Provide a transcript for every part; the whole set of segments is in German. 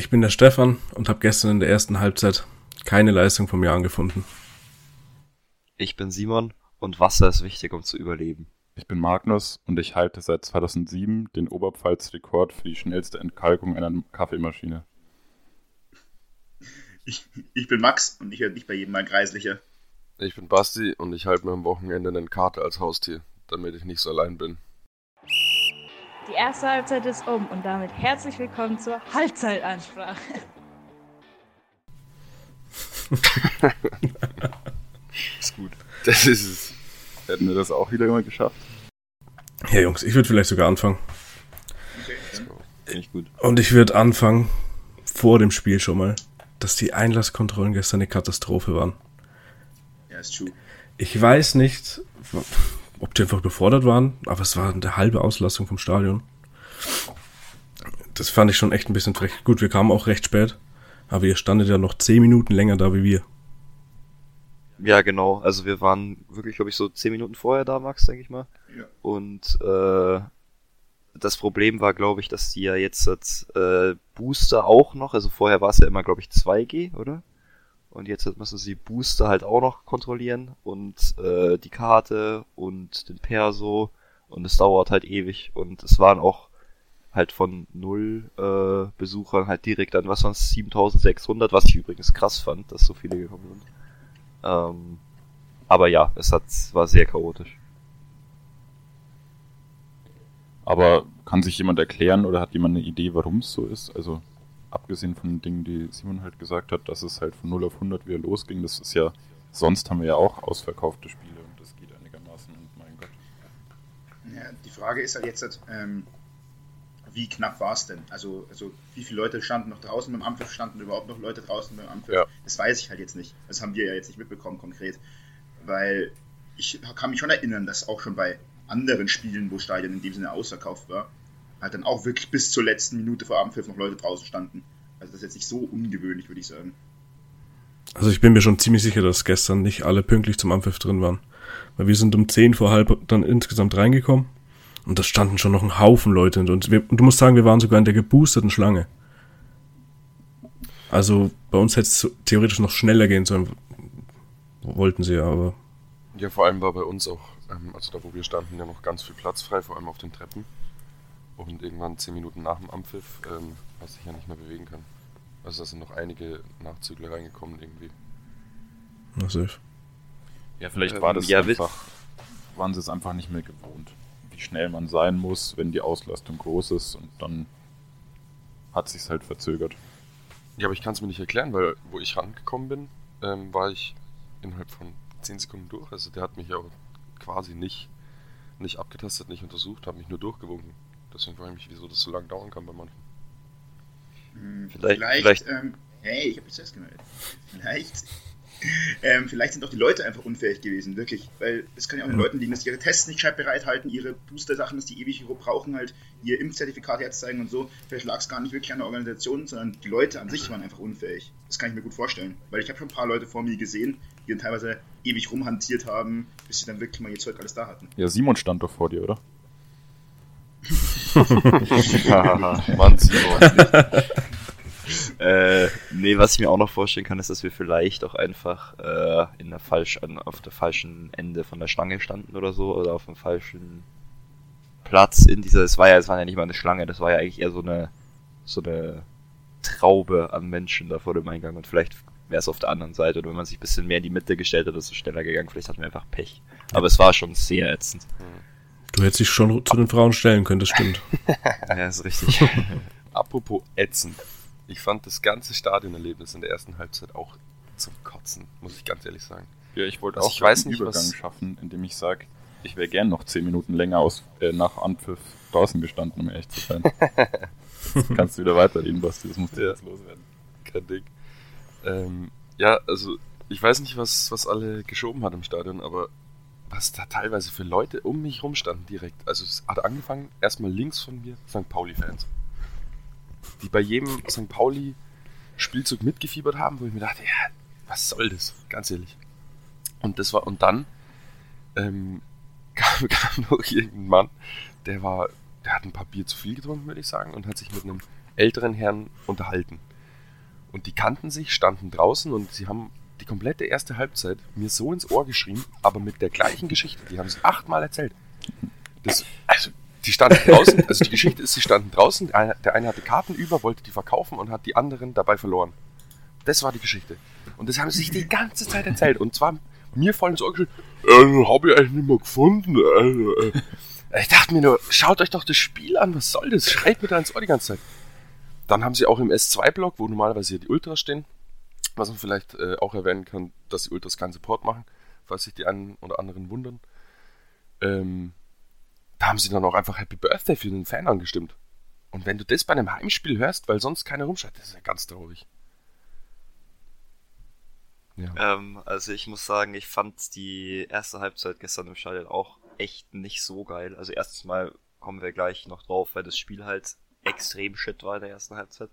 Ich bin der Stefan und habe gestern in der ersten Halbzeit keine Leistung vom Jahr angefunden. Ich bin Simon und Wasser ist wichtig, um zu überleben. Ich bin Magnus und ich halte seit 2007 den Oberpfalz-Rekord für die schnellste Entkalkung einer Kaffeemaschine. Ich, ich bin Max und ich werde nicht bei jedem mal kreislicher. Ich bin Basti und ich halte mir am Wochenende einen Kater als Haustier, damit ich nicht so allein bin. Die erste Halbzeit ist um und damit herzlich willkommen zur Halbzeitansprache. ist gut. Das ist es. Hätten wir das auch wieder immer geschafft? Ja, Jungs, ich würde vielleicht sogar anfangen. Okay, Finde ich gut. Und ich würde anfangen, vor dem Spiel schon mal, dass die Einlasskontrollen gestern eine Katastrophe waren. Ja, ist true. Ich weiß nicht, ob die einfach befordert waren, aber es war eine halbe Auslastung vom Stadion. Das fand ich schon echt ein bisschen frech. Gut, wir kamen auch recht spät, aber ihr standet ja noch zehn Minuten länger da wie wir. Ja, genau. Also wir waren wirklich, glaube ich, so zehn Minuten vorher da, Max, denke ich mal. Ja. Und äh, das Problem war, glaube ich, dass die ja jetzt als äh, Booster auch noch, also vorher war es ja immer, glaube ich, 2G, oder? Und jetzt müssen sie Booster halt auch noch kontrollieren und äh, die Karte und den Perso und es dauert halt ewig und es waren auch halt von null äh, Besuchern halt direkt an, was waren es, 7600, was ich übrigens krass fand, dass so viele gekommen sind. Ähm, aber ja, es hat, war sehr chaotisch. Aber kann sich jemand erklären oder hat jemand eine Idee, warum es so ist? Also abgesehen von den Dingen, die Simon halt gesagt hat, dass es halt von 0 auf 100 wieder losging, das ist ja, sonst haben wir ja auch ausverkaufte Spiele und das geht einigermaßen und mein Gott. Ja, die Frage ist halt jetzt, ähm, wie knapp war es denn? Also, also wie viele Leute standen noch draußen beim Ampfiff, standen überhaupt noch Leute draußen beim Ampfiff? Ja. Das weiß ich halt jetzt nicht. Das haben wir ja jetzt nicht mitbekommen konkret. Weil ich kann mich schon erinnern, dass auch schon bei anderen Spielen, wo Stadion in dem Sinne ausverkauft war, halt dann auch wirklich bis zur letzten Minute vor Abendpfiff noch Leute draußen standen. Also das ist jetzt nicht so ungewöhnlich, würde ich sagen. Also ich bin mir schon ziemlich sicher, dass gestern nicht alle pünktlich zum Ampfiff drin waren. Weil wir sind um 10 vor halb dann insgesamt reingekommen und da standen schon noch ein Haufen Leute und, wir, und du musst sagen, wir waren sogar in der geboosterten Schlange. Also bei uns hätte es theoretisch noch schneller gehen sollen. Wollten sie ja, aber Ja, vor allem war bei uns auch, ähm, also da wo wir standen, ja noch ganz viel Platz frei, vor allem auf den Treppen. Und irgendwann zehn Minuten nach dem Ampfiff, ähm, was sich ja nicht mehr bewegen kann. Also da sind noch einige Nachzügler reingekommen irgendwie. na safe. Ja, vielleicht Ähm, war das ja, einfach, waren sie es einfach nicht mehr gewohnt, wie schnell man sein muss, wenn die Auslastung groß ist und dann hat sich's halt verzögert. Ja, aber ich kann es mir nicht erklären, weil wo ich rangekommen bin, ähm, war ich innerhalb von 10 Sekunden durch. Also der hat mich ja auch quasi nicht, nicht abgetastet, nicht untersucht, hat mich nur durchgewunken. Deswegen frage ich mich, wieso das so lange dauern kann bei manchen. Hm, Vielleicht- vielleicht, vielleicht- ähm, hey, ich habe mich selbst gemeldet. Vielleicht, ähm, vielleicht sind auch die Leute einfach unfähig gewesen, wirklich. Weil es kann ja auch an den Leuten liegen, dass die ihre Tests nicht gescheit bereithalten, ihre Booster-Sachen, dass die ewig brauchen, halt ihr Impfzertifikat herzeigen und so. Vielleicht lag es gar nicht wirklich an der Organisation, sondern die Leute an sich waren einfach unfähig. Das kann ich mir gut vorstellen. Weil ich habe schon ein paar Leute vor mir gesehen, die dann teilweise ewig rumhantiert haben, bis sie dann wirklich mal ihr Zeug alles da hatten. Ja, Simon stand doch vor dir, oder? Mann. Äh, nee, was ich mir auch noch vorstellen kann, ist, dass wir vielleicht auch einfach äh, in der falsch, an, auf der falschen Ende von der Schlange standen oder so, oder auf dem falschen Platz in dieser, es war ja, es war ja nicht mal eine Schlange, das war ja eigentlich eher so eine, so eine Traube an Menschen da vor dem Eingang und vielleicht wäre es auf der anderen Seite oder wenn man sich ein bisschen mehr in die Mitte gestellt hat, ist es schneller gegangen, vielleicht hatten wir einfach Pech. Aber es war schon sehr ätzend. Du hättest dich schon zu den Frauen stellen können, das stimmt. Ja, ist richtig. Apropos ätzend. Ich fand das ganze Stadionerlebnis in der ersten Halbzeit auch zum Kotzen, muss ich ganz ehrlich sagen. Ja, ich wollte Also auch ich weiß einen nicht, Übergang was- schaffen, indem ich sage, ich wäre gern noch 10 Minuten länger aus, äh, nach Anpfiff draußen gestanden, um ehrlich zu sein. Kannst du wieder weiterreden, Basti, das musst du Ja. jetzt loswerden. Kein Ding. Ähm, ja, also ich weiß nicht, was, was alle geschoben hat im Stadion, aber was da teilweise für Leute um mich rum standen direkt. Also es hat angefangen, erstmal links von mir St. Pauli-Fans. Die bei jedem St. Pauli-Spielzug mitgefiebert haben, wo ich mir dachte, ja, was soll das? Ganz ehrlich. Und das war, und dann ähm, kam, kam noch irgendein Mann, der war, der hat ein paar Bier zu viel getrunken, würde ich sagen, und hat sich mit einem älteren Herrn unterhalten. Und die kannten sich, standen draußen und sie haben die komplette erste Halbzeit mir so ins Ohr geschrien, aber mit der gleichen Geschichte. Die haben es achtmal erzählt. Das, also, die standen draußen, also die Geschichte ist, sie standen draußen, der eine, hatte Karten über, wollte die verkaufen und hat die anderen dabei verloren. Das war die Geschichte. Und das haben sie sich die ganze Zeit erzählt. Und zwar mir voll ins Ohr geschrien, äh, hab ich eigentlich nicht mehr gefunden. Äh, äh. Ich dachte mir nur, schaut euch doch das Spiel an, was soll das? Schreit mir da ins Ohr die ganze Zeit. Dann haben sie auch im S2-Block, wo normalerweise hier die Ultras stehen, was man vielleicht äh, auch erwähnen kann, dass die Ultras keinen Support machen, falls sich die einen oder anderen wundern. Ähm, da haben sie dann auch einfach Happy Birthday für den Fan angestimmt. Und wenn du das bei einem Heimspiel hörst, weil sonst keiner rumschreit, das ist ja ganz traurig. Ja. Ähm, also ich muss sagen, ich fand die erste Halbzeit gestern im Stadion auch echt nicht so geil. Also erstes Mal kommen wir gleich noch drauf, weil das Spiel halt extrem shit war in der ersten Halbzeit.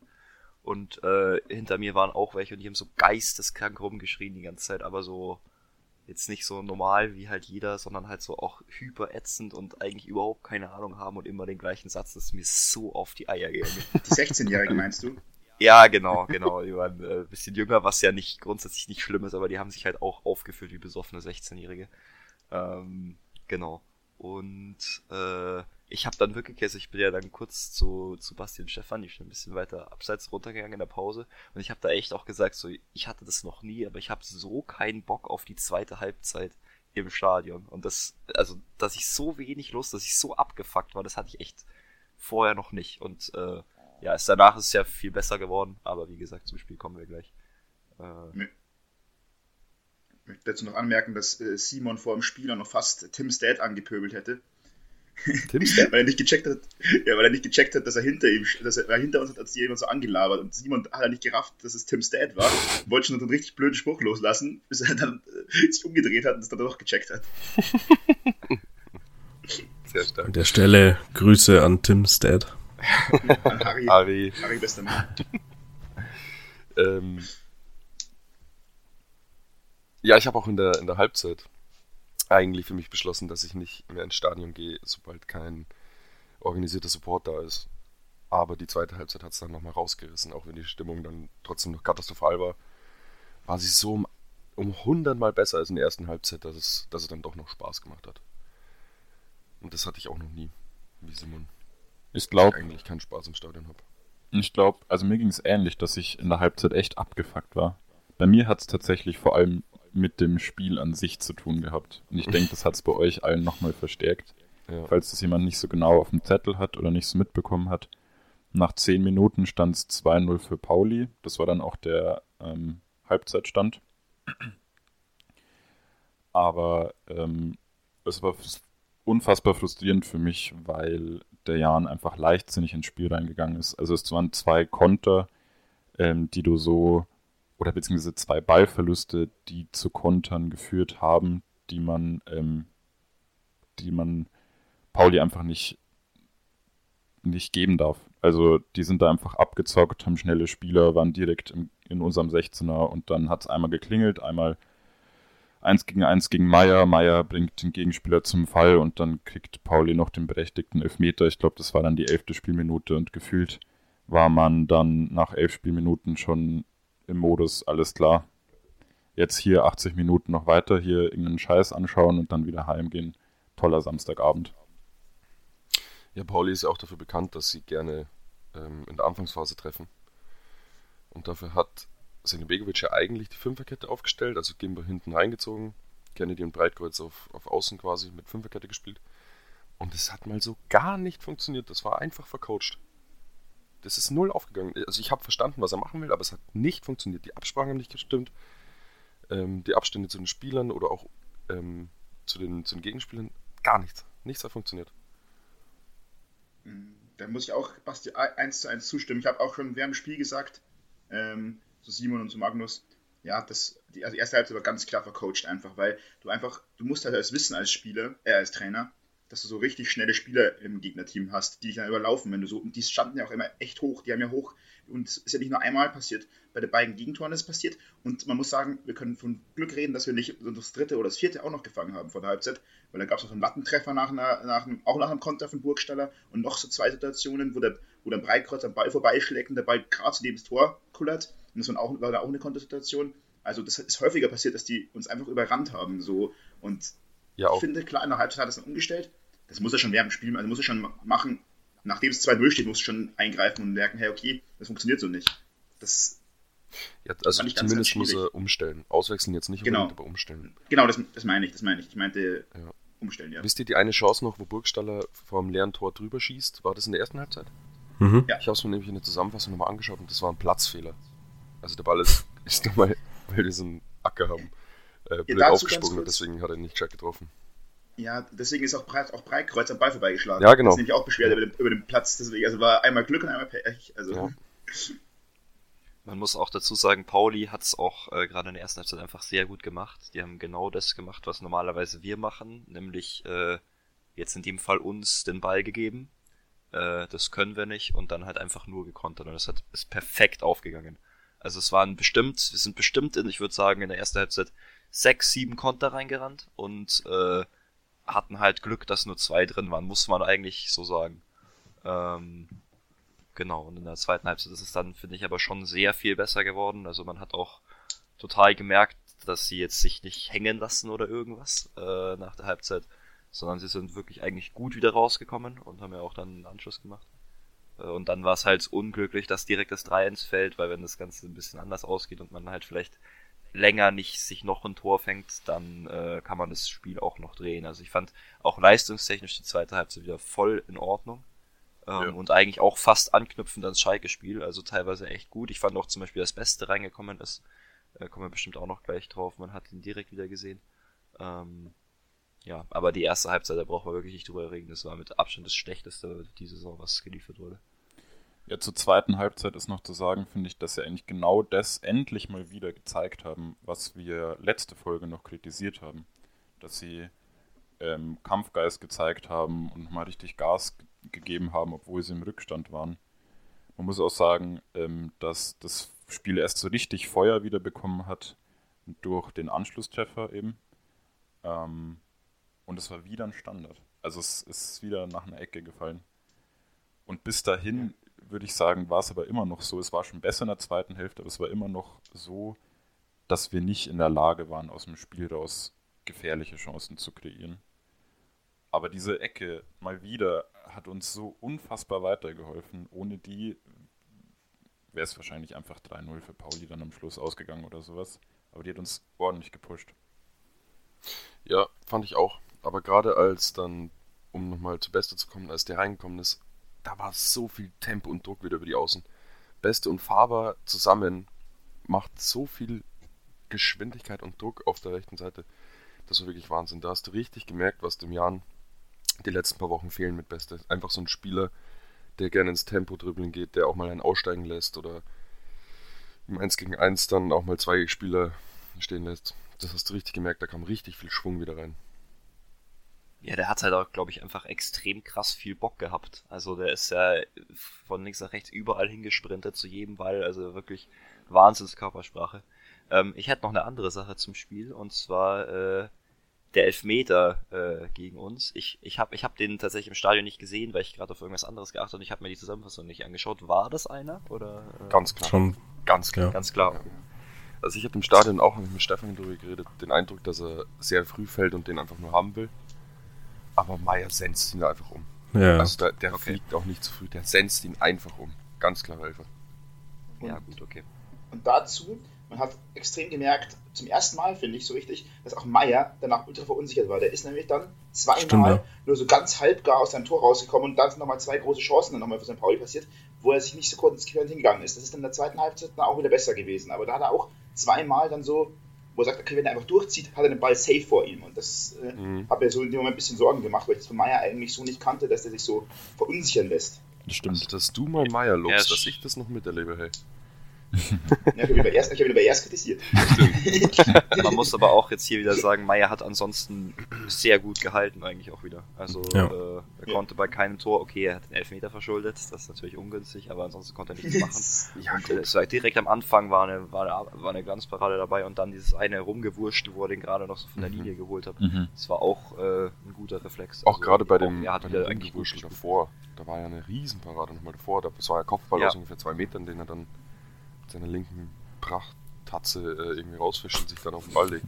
Und äh, hinter mir waren auch welche und die haben so geisteskrank rumgeschrien die ganze Zeit, aber so jetzt nicht so normal wie halt jeder, sondern halt so auch hyperätzend und eigentlich überhaupt keine Ahnung haben und immer den gleichen Satz, das ist mir so auf die Eier gegangen. Die 16-Jährigen meinst du? Ja, genau, genau. Die waren äh, ein bisschen jünger, was ja nicht grundsätzlich nicht schlimm ist, aber die haben sich halt auch aufgeführt wie besoffene 16-Jährige. Ähm, genau. Und äh, ich habe dann wirklich, also ich bin ja dann kurz zu, zu Basti und Stefan, die schon ein bisschen weiter abseits runtergegangen in der Pause. Und ich habe da echt auch gesagt, so, ich hatte das noch nie, aber ich habe so keinen Bock auf die zweite Halbzeit im Stadion. Und das, also, dass ich so wenig Lust, dass ich so abgefuckt war, das hatte ich echt vorher noch nicht. Und äh, ja, es danach ist es ja viel besser geworden, aber wie gesagt, zum Spiel kommen wir gleich. Äh, ich möchte dazu noch anmerken, dass äh, Simon vor dem Spiel noch fast Tim's Dad angepöbelt hätte. Tim's Dad? weil er nicht gecheckt hat, ja, weil er nicht gecheckt hat, dass er hinter ihm, dass er, hinter uns hat, als jemand so angelabert und Simon hat er nicht gerafft, dass es Tim's Dad war. Wollte schon einen richtig blöden Spruch loslassen, bis er dann äh, sich umgedreht hat und es dann doch gecheckt hat. Sehr stark. An der Stelle Grüße an Tim's Dad. An Harry. Harry. Harry bester Mann. ähm, ja, ich habe auch in der, in der Halbzeit eigentlich für mich beschlossen, dass ich nicht mehr ins Stadion gehe, sobald kein organisierter Support da ist. Aber die zweite Halbzeit hat es dann nochmal rausgerissen, auch wenn die Stimmung dann trotzdem noch katastrophal war. War sie so um, um 100 Mal besser als in der ersten Halbzeit, dass es, dass es dann doch noch Spaß gemacht hat. Und das hatte ich auch noch nie, wie Simon. Ich glaube. eigentlich keinen Spaß im Stadion habe. Ich glaube, also mir ging es ähnlich, dass ich in der Halbzeit echt abgefuckt war. Bei mir hat es tatsächlich vor allem mit dem Spiel an sich zu tun gehabt. Und ich denke, das hat es bei euch allen nochmal verstärkt. Ja. Falls das jemand nicht so genau auf dem Zettel hat oder nicht so mitbekommen hat. Nach zehn Minuten stand es 2-0 für Pauli. Das war dann auch der ähm, Halbzeitstand. Aber ähm, es war unfassbar frustrierend für mich, weil der Jan einfach leichtsinnig ins Spiel reingegangen ist. Also es waren zwei Konter, ähm, die du so, oder beziehungsweise zwei Ballverluste, die zu Kontern geführt haben, die man, ähm, die man Pauli einfach nicht, nicht geben darf. Also die sind da einfach abgezockt, haben schnelle Spieler, waren direkt im, in unserem 16er und dann hat es einmal geklingelt, einmal 1 gegen 1 gegen Meier. Meier bringt den Gegenspieler zum Fall und dann kriegt Pauli noch den berechtigten Elfmeter. Ich glaube, das war dann die elfte Spielminute und gefühlt war man dann nach elf Spielminuten schon im Modus, alles klar. Jetzt hier 80 Minuten noch weiter, hier irgendeinen Scheiß anschauen und dann wieder heimgehen. Toller Samstagabend. Ja, Pauli ist ja auch dafür bekannt, dass sie gerne ähm, in der Anfangsphase treffen. Und dafür hat Sene Begovic ja eigentlich die Fünferkette aufgestellt, also Gimba hinten reingezogen, Kennedy und Breitkreuz auf, auf Außen quasi mit Fünferkette gespielt. Und es hat mal so gar nicht funktioniert. Das war einfach vercoacht. Das ist null aufgegangen. Also ich habe verstanden, was er machen will, aber es hat nicht funktioniert. Die Absprachen haben nicht gestimmt. Ähm, die Abstände zu den Spielern oder auch ähm, zu, den, zu den Gegenspielern, gar nichts. Nichts hat funktioniert. Da muss ich auch Basti eins zu eins zustimmen. Ich habe auch schon während dem Spiel gesagt, ähm, zu Simon und zu Magnus, ja, das, die, also die erste Halbzeit war ganz klar vercoacht einfach, weil du einfach, du musst halt als wissen als Spieler, äh, als Trainer, dass du so richtig schnelle Spieler im Gegnerteam hast, die dich dann überlaufen, wenn du so, und die standen ja auch immer echt hoch, die haben ja hoch, und es ist ja nicht nur einmal passiert, bei den beiden Gegentoren ist es passiert, und man muss sagen, wir können von Glück reden, dass wir nicht das dritte oder das vierte auch noch gefangen haben vor der Halbzeit, weil da gab es auch einen Lattentreffer nach, einer, nach einem, auch nach einem Konter von Burgstaller und noch so zwei Situationen, wo der, wo der Breitkreuz am Ball vorbeischlägt und der Ball gerade zu dem Tor kullert, Und das war auch, war da auch eine Kontersituation. Also das ist häufiger passiert, dass die uns einfach überrannt haben. So. Und Ja, ich auch. finde, klar, in der Halbzeit hat es dann umgestellt. Das muss er schon während dem Spiel, also muss er schon machen, nachdem es 2-0 steht, muss er schon eingreifen und merken, hey, okay, das funktioniert so nicht. Das, Ja, also fand ich ganz, zumindest ganz muss er umstellen. Auswechseln jetzt nicht Genau. aber umstellen. genau, das, das meine ich, das meine ich. Ich meinte Ja. umstellen, ja. Wisst ihr die eine Chance noch, wo Burgstaller vor dem leeren Tor drüber schießt? War das in der ersten Halbzeit? Mhm. Ja. Ich habe es mir nämlich in der Zusammenfassung nochmal angeschaut und das war ein Platzfehler. Also der Ball ist, ist nochmal, weil wir so einen Acker haben, äh, blöd ganz aufgesprungen deswegen hat er ihn nicht gescheit getroffen. Ja, deswegen ist auch, Breit, auch Breitkreuz am Ball vorbeigeschlagen. Ja, genau. Das ist nämlich auch beschwert über den, über den Platz. Deswegen, also war einmal Glück und einmal Pech. Also, Ja. Man muss auch dazu sagen, Pauli hat es auch äh, gerade in der ersten Halbzeit einfach sehr gut gemacht. Die haben genau das gemacht, was normalerweise wir machen, nämlich äh, jetzt in dem Fall uns den Ball gegeben. Äh, das können wir nicht und dann halt einfach nur gekontert und das hat, ist perfekt aufgegangen. Also es waren bestimmt, wir sind bestimmt in, ich würde sagen, in der ersten Halbzeit sechs, sieben Konter reingerannt und äh, hatten halt Glück, dass nur zwei drin waren, muss man eigentlich so sagen. Ähm, Genau, und in der zweiten Halbzeit ist es dann, finde ich, aber schon sehr viel besser geworden. Also man hat auch total gemerkt, dass sie jetzt sich nicht hängen lassen oder irgendwas äh, nach der Halbzeit, sondern sie sind wirklich eigentlich gut wieder rausgekommen und haben ja auch dann einen Anschluss gemacht. Äh, und dann war es halt unglücklich, dass direkt das 3-1 fällt, weil wenn das Ganze ein bisschen anders ausgeht und man halt vielleicht länger nicht sich noch ein Tor fängt, dann äh, kann man das Spiel auch noch drehen. Also ich fand auch leistungstechnisch die zweite Halbzeit wieder voll in Ordnung. Ähm, Ja. Und eigentlich auch fast anknüpfend ans Schalke-Spiel, also teilweise echt gut. Ich fand auch zum Beispiel, das Beste reingekommen ist, äh, kommen wir bestimmt auch noch gleich drauf, man hat ihn direkt wieder gesehen. Ähm, ja, aber die erste Halbzeit, da braucht man wirklich nicht drüber reden, das war mit Abstand das Schlechteste die Saison, was geliefert wurde. Ja, zur zweiten Halbzeit ist noch zu sagen, finde ich, dass sie eigentlich genau das endlich mal wieder gezeigt haben, was wir letzte Folge noch kritisiert haben. Dass sie ähm, Kampfgeist gezeigt haben und mal richtig Gas ge- gegeben haben, obwohl sie im Rückstand waren. Man muss auch sagen, ähm, dass das Spiel erst so richtig Feuer wieder bekommen hat durch den Anschlusstreffer eben. Ähm, und es war wieder ein Standard. Also es ist wieder nach einer Ecke gefallen. Und bis dahin würde ich sagen, war es aber immer noch so. Es war schon besser in der zweiten Hälfte, aber es war immer noch so, dass wir nicht in der Lage waren, aus dem Spiel raus gefährliche Chancen zu kreieren. Aber diese Ecke mal wieder hat uns so unfassbar weitergeholfen. Ohne die wäre es wahrscheinlich einfach 3-0 für Pauli dann am Schluss ausgegangen oder sowas. Aber die hat uns ordentlich gepusht. Ja, fand ich auch. Aber gerade als dann, um nochmal zu Beste zu kommen, als der reingekommen ist, da war so viel Tempo und Druck wieder über die Außen. Beste und Faber zusammen macht so viel Geschwindigkeit und Druck auf der rechten Seite. Das war wirklich Wahnsinn. Da hast du richtig gemerkt, was dem Jan die letzten paar Wochen fehlen mit Beste. Einfach so ein Spieler, der gerne ins Tempo dribbeln geht, der auch mal einen aussteigen lässt oder im 1 gegen 1 dann auch mal zwei Spieler stehen lässt. Das hast du richtig gemerkt, da kam richtig viel Schwung wieder rein. Ja, der hat halt auch, glaube ich, einfach extrem krass viel Bock gehabt. Also der ist ja von links nach rechts überall hingesprintet zu jedem Ball, also wirklich Wahnsinnskörpersprache. Ähm, ich hätte noch eine andere Sache zum Spiel und zwar äh, der Elfmeter äh, gegen uns. Ich, ich habe ich hab den tatsächlich im Stadion nicht gesehen, weil ich gerade auf irgendwas anderes geachtet und ich habe mir die Zusammenfassung nicht angeschaut. War das einer oder? Äh, Ganz klar. Schon, Ganz klar. ja. ganz klar. Also ich habe im Stadion auch mit Stefan drüber geredet, den Eindruck, dass er sehr früh fällt und den einfach nur haben will. Aber Meier senzt ihn einfach um. Ja, Also der, der Okay. fliegt auch nicht zu früh, der senzt ihn einfach um. Ganz klar, Elfer. Ja, gut, okay. Und dazu, man hat extrem gemerkt, zum ersten Mal finde ich so richtig, dass auch Meier danach ultra verunsichert war. Der ist nämlich dann zweimal Stimmt, ja. nur so ganz halbgar aus seinem Tor rausgekommen und dann sind nochmal zwei große Chancen dann nochmal für St. Pauli passiert, wo er sich nicht so konsequent hingegangen ist. Das ist dann in der zweiten Halbzeit dann auch wieder besser gewesen. Aber da hat er auch zweimal dann so, wo er sagt, okay, wenn er einfach durchzieht, hat er den Ball safe vor ihm. Und das äh, Mhm. hat mir so in dem Moment ein bisschen Sorgen gemacht, weil ich das von Meier eigentlich so nicht kannte, dass er sich so verunsichern lässt. Das stimmt. Also, dass du mal Meier lobst, Ja, dass ich das noch miterlebe, hey. Ja, ich habe ihn, bei erst- ich hab ihn bei erst kritisiert. Man muss aber auch jetzt hier wieder sagen, Meier hat ansonsten sehr gut gehalten eigentlich auch wieder. Also Ja. äh, er Ja. konnte bei keinem Tor, okay, er hat den Elfmeter verschuldet, das ist natürlich ungünstig, aber ansonsten konnte er nichts machen. Ja, Und äh, es war direkt am Anfang war eine, war, eine, war eine Glanzparade dabei und dann dieses eine rumgewurscht, wo er den gerade noch so von der Mhm. Linie geholt hat. Mhm. Das war auch äh, ein guter Reflex. Auch Also, gerade bei dem, Er hat bei wieder eigentlich davor, da war ja eine Riesenparade nochmal davor. Das war ja Kopfball Ja. aus ungefähr zwei Metern, den er dann seiner linken Prachttatze äh, irgendwie rausfischt und sich dann auf den Ball legt.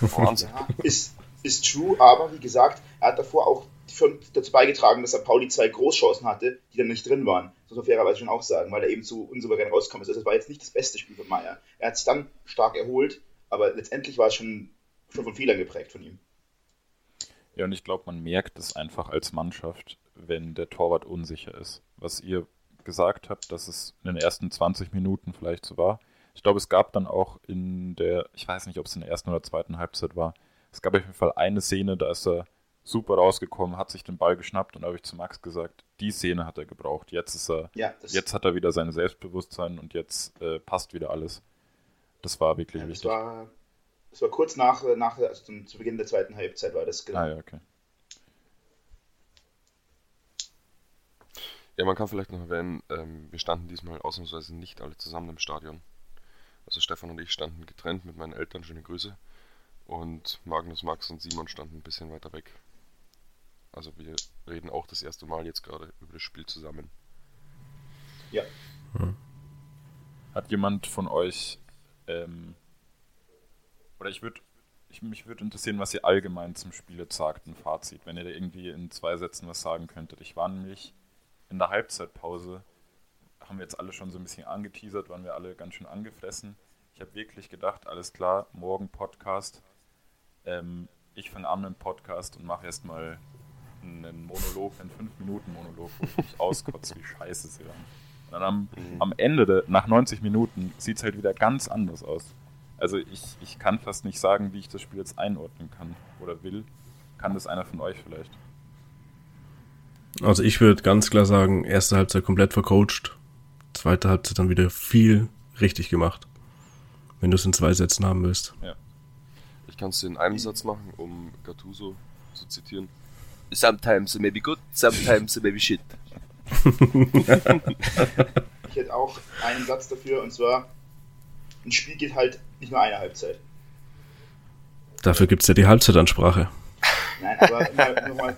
Wahnsinn. Ja, ist, ist true, aber wie gesagt, er hat davor auch schon dazu beigetragen, dass er Pauli zwei Großchancen hatte, die dann nicht drin waren. Das muss man fairerweise schon auch sagen, weil er eben zu unsouverän rauskommt. Also das war jetzt nicht das beste Spiel von Meier. Er hat sich dann stark erholt, aber letztendlich war es schon, schon von Fehlern geprägt von ihm. Ja, und ich glaube, man merkt es einfach als Mannschaft, wenn der Torwart unsicher ist. Was ihr gesagt habt, dass es in den ersten 20 Minuten vielleicht so war. Ich glaube, es gab dann auch in der, ich weiß nicht, ob es in der ersten oder zweiten Halbzeit war, es gab auf jeden Fall eine Szene, da ist er super rausgekommen, hat sich den Ball geschnappt und da habe ich zu Max gesagt, die Szene hat er gebraucht. Jetzt ist er, Ja, jetzt hat er wieder sein Selbstbewusstsein und jetzt äh, passt wieder alles. Das war wirklich ja, das wichtig. war, das war kurz nach, nach also zum, zu Beginn der zweiten Halbzeit war das. genau. ah ja, okay. Ja, man kann vielleicht noch erwähnen, ähm, wir standen diesmal ausnahmsweise nicht alle zusammen im Stadion. Also Stefan und ich standen getrennt mit meinen Eltern, schöne Grüße. Und Magnus, Max und Simon standen ein bisschen weiter weg. Also wir reden auch das erste Mal jetzt gerade über das Spiel zusammen. Ja. Hat jemand von euch, ähm, oder ich würde, ich, mich würde interessieren, was ihr allgemein zum Spiel jetzt sagt, ein Fazit, wenn ihr da irgendwie in zwei Sätzen was sagen könntet. Ich war nämlich in der Halbzeitpause, haben wir jetzt alle schon so ein bisschen angeteasert, waren wir alle ganz schön angefressen. Ich habe wirklich gedacht, alles klar, morgen Podcast. Ähm, ich fange an mit dem Podcast und mache erstmal einen Monolog, einen 5-Minuten-Monolog, wo ich mich auskotze, wie scheiße sie waren. Und dann am, am Ende, der, nach 90 Minuten, sieht es halt wieder ganz anders aus. Also ich, ich kann fast nicht sagen, wie ich das Spiel jetzt einordnen kann oder will. Kann das einer von euch vielleicht? Also ich würde ganz klar sagen, erste Halbzeit komplett vercoacht, zweite Halbzeit dann wieder viel richtig gemacht. Wenn du es in zwei Sätzen haben willst. Ich kann es in einem Satz machen, um Gattuso zu zitieren. Sometimes it may be good, sometimes it may be shit. Ich hätte auch einen Satz dafür und zwar: Ein Spiel geht halt nicht nur eine Halbzeit. Dafür gibt's ja die Halbzeitansprache. Nein, aber um nochmal noch mal,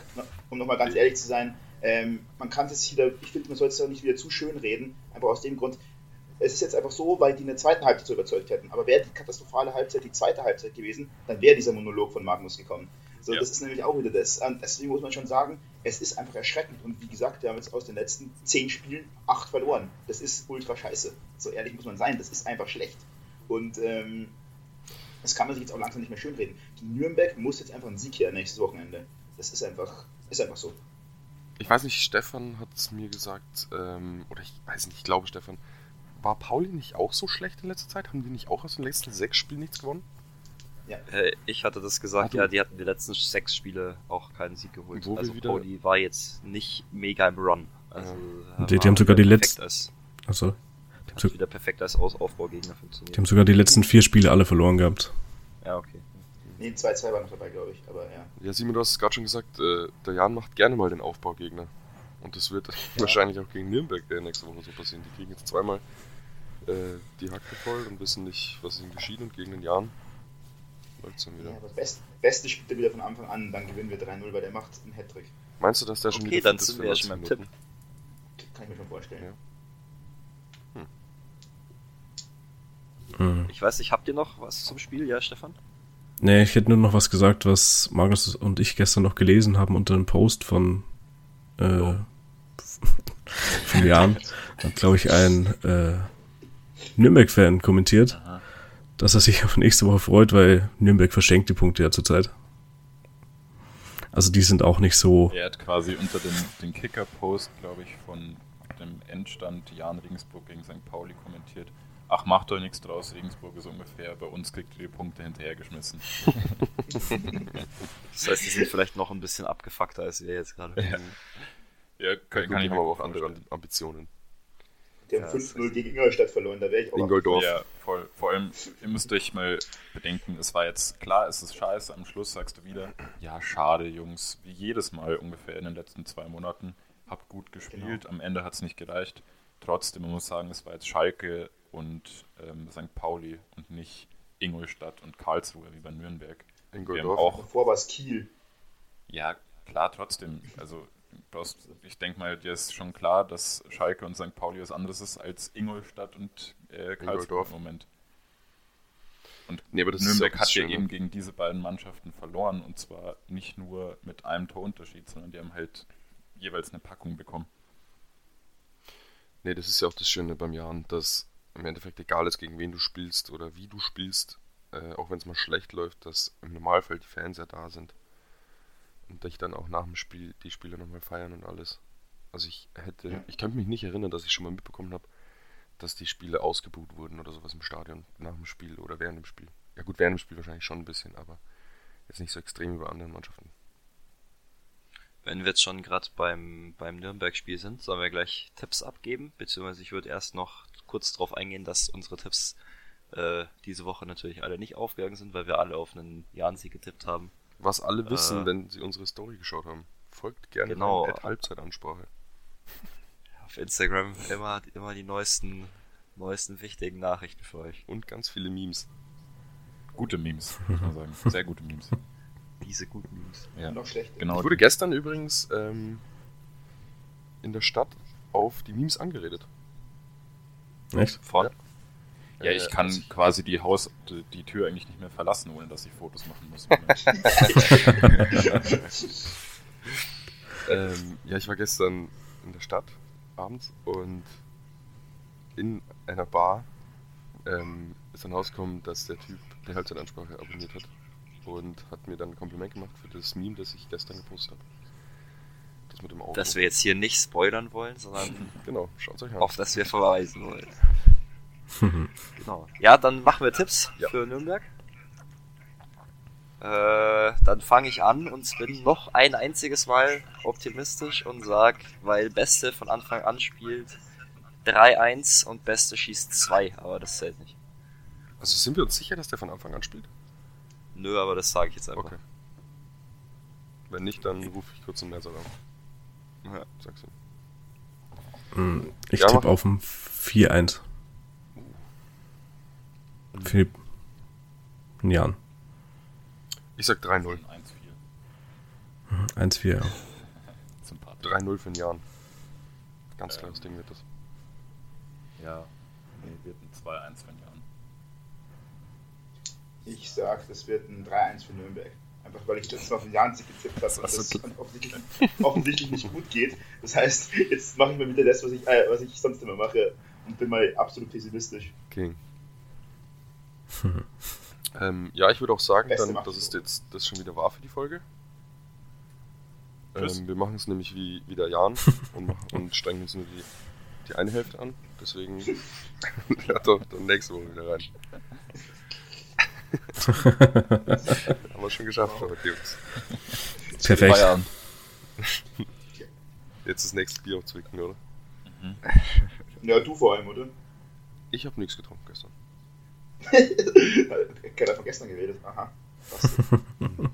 um noch mal ganz ehrlich zu sein, ähm, man kann es wieder, ich finde, man sollte es auch nicht wieder zu schön reden, einfach aus dem Grund, es ist jetzt einfach so, weil die in der zweiten Halbzeit so überzeugt hätten. Aber wäre die katastrophale Halbzeit die zweite Halbzeit gewesen, dann wäre dieser Monolog von Magnus gekommen. So, Ja. das ist nämlich auch wieder das. Und deswegen muss man schon sagen, es ist einfach erschreckend. Und wie gesagt, wir haben jetzt aus den letzten zehn Spielen acht verloren. Das ist ultra scheiße. So ehrlich muss man sein, das ist einfach schlecht. Und ähm, das kann man sich jetzt auch langsam nicht mehr schönreden. Die Nürnberg muss jetzt einfach einen Sieg her nächstes Wochenende. Das ist einfach, ist einfach so. Ich weiß nicht, Stefan hat es mir gesagt, ähm, oder ich weiß nicht, ich glaube Stefan, war Pauli nicht auch so schlecht in letzter Zeit? Haben die nicht auch aus den letzten sechs Spielen nichts gewonnen? Äh, ich hatte das gesagt, Ach, ja, die hatten die letzten sechs Spiele auch keinen Sieg geholt. Wo also wieder- Pauli war jetzt nicht mega im Run. Also, Ja. Die- die haben sogar die letzten- Als, Also, hat wieder perfekt als Aus Aufbaugegner funktioniert. die haben sogar die letzten vier Spiele alle verloren gehabt. Ja, okay. Nee, 2-2 war noch dabei, glaube ich. Aber ja. Ja, Simon, du hast es gerade schon gesagt, äh, der Jan macht gerne mal den Aufbaugegner. Und das wird wahrscheinlich auch gegen Nürnberg äh, nächste Woche so passieren. Die kriegen jetzt zweimal äh, die Hacke voll und wissen nicht, was ihnen geschieht. Und gegen den Jan läuft es dann wieder. ja aber best, beste spielt er wieder von Anfang an, dann gewinnen wir 3-0, weil der macht einen Hattrick. Meinst du, dass der schon Okay, wieder dann fit ist sind für wir ja schon 90 beim Minuten? Kann ich mir schon vorstellen. Ja. Hm. Ich weiß nicht, habt ihr noch was zum Spiel, ja, Stefan? Nee, ich hätte nur noch was gesagt, was Magnus und ich gestern noch gelesen haben unter einem Post von, äh, von Jan. Hat, glaube ich, ein äh, Nürnberg-Fan kommentiert, Aha. dass er sich auf nächste Woche freut, weil Nürnberg verschenkt die Punkte ja zurzeit. Also die sind auch nicht so. Er hat quasi unter den, den Kicker-Post, glaube ich, von dem Endstand Jan Regensburg gegen St. Pauli kommentiert. Ach, macht euch nichts draus, Regensburg ist ungefähr, bei uns kriegt ihr die Punkte hinterhergeschmissen. Das heißt, die sind vielleicht noch ein bisschen abgefuckter als wir jetzt gerade. Ja. Ja, kann, kann ich aber auch andere Ambitionen. Die haben Ja, 5-0 gegen Ingolstadt verloren, da wäre ich auch. Ingoldorf. Ja, voll. Vor allem, ihr müsst euch mal bedenken, es war jetzt, klar, es ist scheiße, am Schluss sagst du wieder, ja, schade, Jungs, wie jedes Mal ungefähr in den letzten zwei Monaten, habt gut gespielt, am Ende hat es nicht gereicht. Trotzdem, man muss sagen, es war jetzt Schalke und ähm, St. Pauli und nicht Ingolstadt und Karlsruhe wie bei Nürnberg. Ingoldorf. auch Davor war es Kiel. ja, klar, trotzdem. Also, ich denke mal, dir ist schon klar, dass Schalke und St. Pauli was anderes ist als Ingolstadt und äh, Karlsruhe im Moment. Und Nee, aber das ist Nürnberg hat ja eben gegen diese beiden Mannschaften verloren und zwar nicht nur mit einem Torunterschied, sondern die haben halt jeweils eine Packung bekommen. Nee, das ist ja auch das Schöne beim Jahren, dass im Endeffekt egal ist, gegen wen du spielst oder wie du spielst, äh, auch wenn es mal schlecht läuft, dass im Normalfall die Fans ja da sind. Und dich dann auch nach dem Spiel die Spieler nochmal feiern und alles. Also ich hätte, ich kann mich nicht erinnern, dass ich schon mal mitbekommen habe, dass die Spiele ausgebucht wurden oder sowas im Stadion nach dem Spiel oder während dem Spiel. Ja gut, während dem Spiel wahrscheinlich schon ein bisschen, aber jetzt nicht so extrem wie bei anderen Mannschaften. Wenn wir jetzt schon gerade beim, beim Nürnberg-Spiel sind, sollen wir gleich Tipps abgeben, beziehungsweise ich würde erst noch kurz darauf eingehen, dass unsere Tipps äh, diese Woche natürlich alle nicht aufgegangen sind, weil wir alle auf einen Jahn-Sieg getippt haben. Was alle wissen, Äh. wenn sie unsere Story geschaut haben. Folgt gerne Genau. Halbzeitansprache. Auf Instagram immer, immer die neuesten, neuesten wichtigen Nachrichten für euch. Und ganz viele Memes. Gute Memes, muss man sagen. Sehr gute Memes. Diese guten News. Ja, Noch schlecht. genau. Ich wurde gestern übrigens ähm, in der Stadt auf die Memes angeredet. Echt? Von? Ja, ich Äh, kann quasi die Haus, die, die Tür eigentlich nicht mehr verlassen, ohne dass ich Fotos machen muss. Ähm, ja, ich war gestern in der Stadt abends und in einer Bar ähm, ist dann rausgekommen, dass der Typ die Halbzeitansprache abonniert hat und hat mir dann ein Kompliment gemacht für das Meme, das ich gestern gepostet habe. Mit dem Auto. Dass wir jetzt hier nicht spoilern wollen, sondern Genau, schaut euch an. auf das wir verweisen wollen. Genau. Ja, dann machen wir Tipps Ja. für Nürnberg. Äh, dann fange ich an und bin noch ein einziges Mal optimistisch und sag, weil Beste von Anfang an spielt 3-1 und Beste schießt 2, aber das zählt nicht. Also sind wir uns sicher, dass der von Anfang an spielt? Nö, aber das sage ich jetzt einfach. Okay. Wenn nicht, dann rufe ich kurz einen Mersal an. Ja. Sag's ihm. Hm, Ich Ja, tippe auf ein 4-1. Für den Jan. Ich sag 3-0. 1-4. 1-4. ja. Sympathisch. 3-0 für den Jan. Ganz klares Ding wird das. Ja, nee, wird ein 2-1 für den Jan. Ich sag, das wird ein 3-1 für Nürnberg. Einfach weil ich letztes Mal auf den Janzig getippt habe und Das das offensichtlich, offensichtlich nicht gut geht. Das heißt, jetzt mache ich mal wieder das, was ich, äh, was ich sonst immer mache und bin mal absolut pessimistisch. King. ähm, ja, ich würde auch sagen, Beste dann, dass es jetzt das schon wieder war für die Folge. Ähm, wir machen es nämlich wie, wie der Jan und, machen, und strengen uns nur die, die eine Hälfte an. Deswegen ja, doch, dann nächste Woche wieder rein. Haben wir schon geschafft heute, Jungs. Perfekt. Bayern. Jetzt das nächste Bier aufzwicken, oder? Ja, du vor allem, oder? Ich habe nichts getrunken gestern. Keiner von gestern geredet. Aha.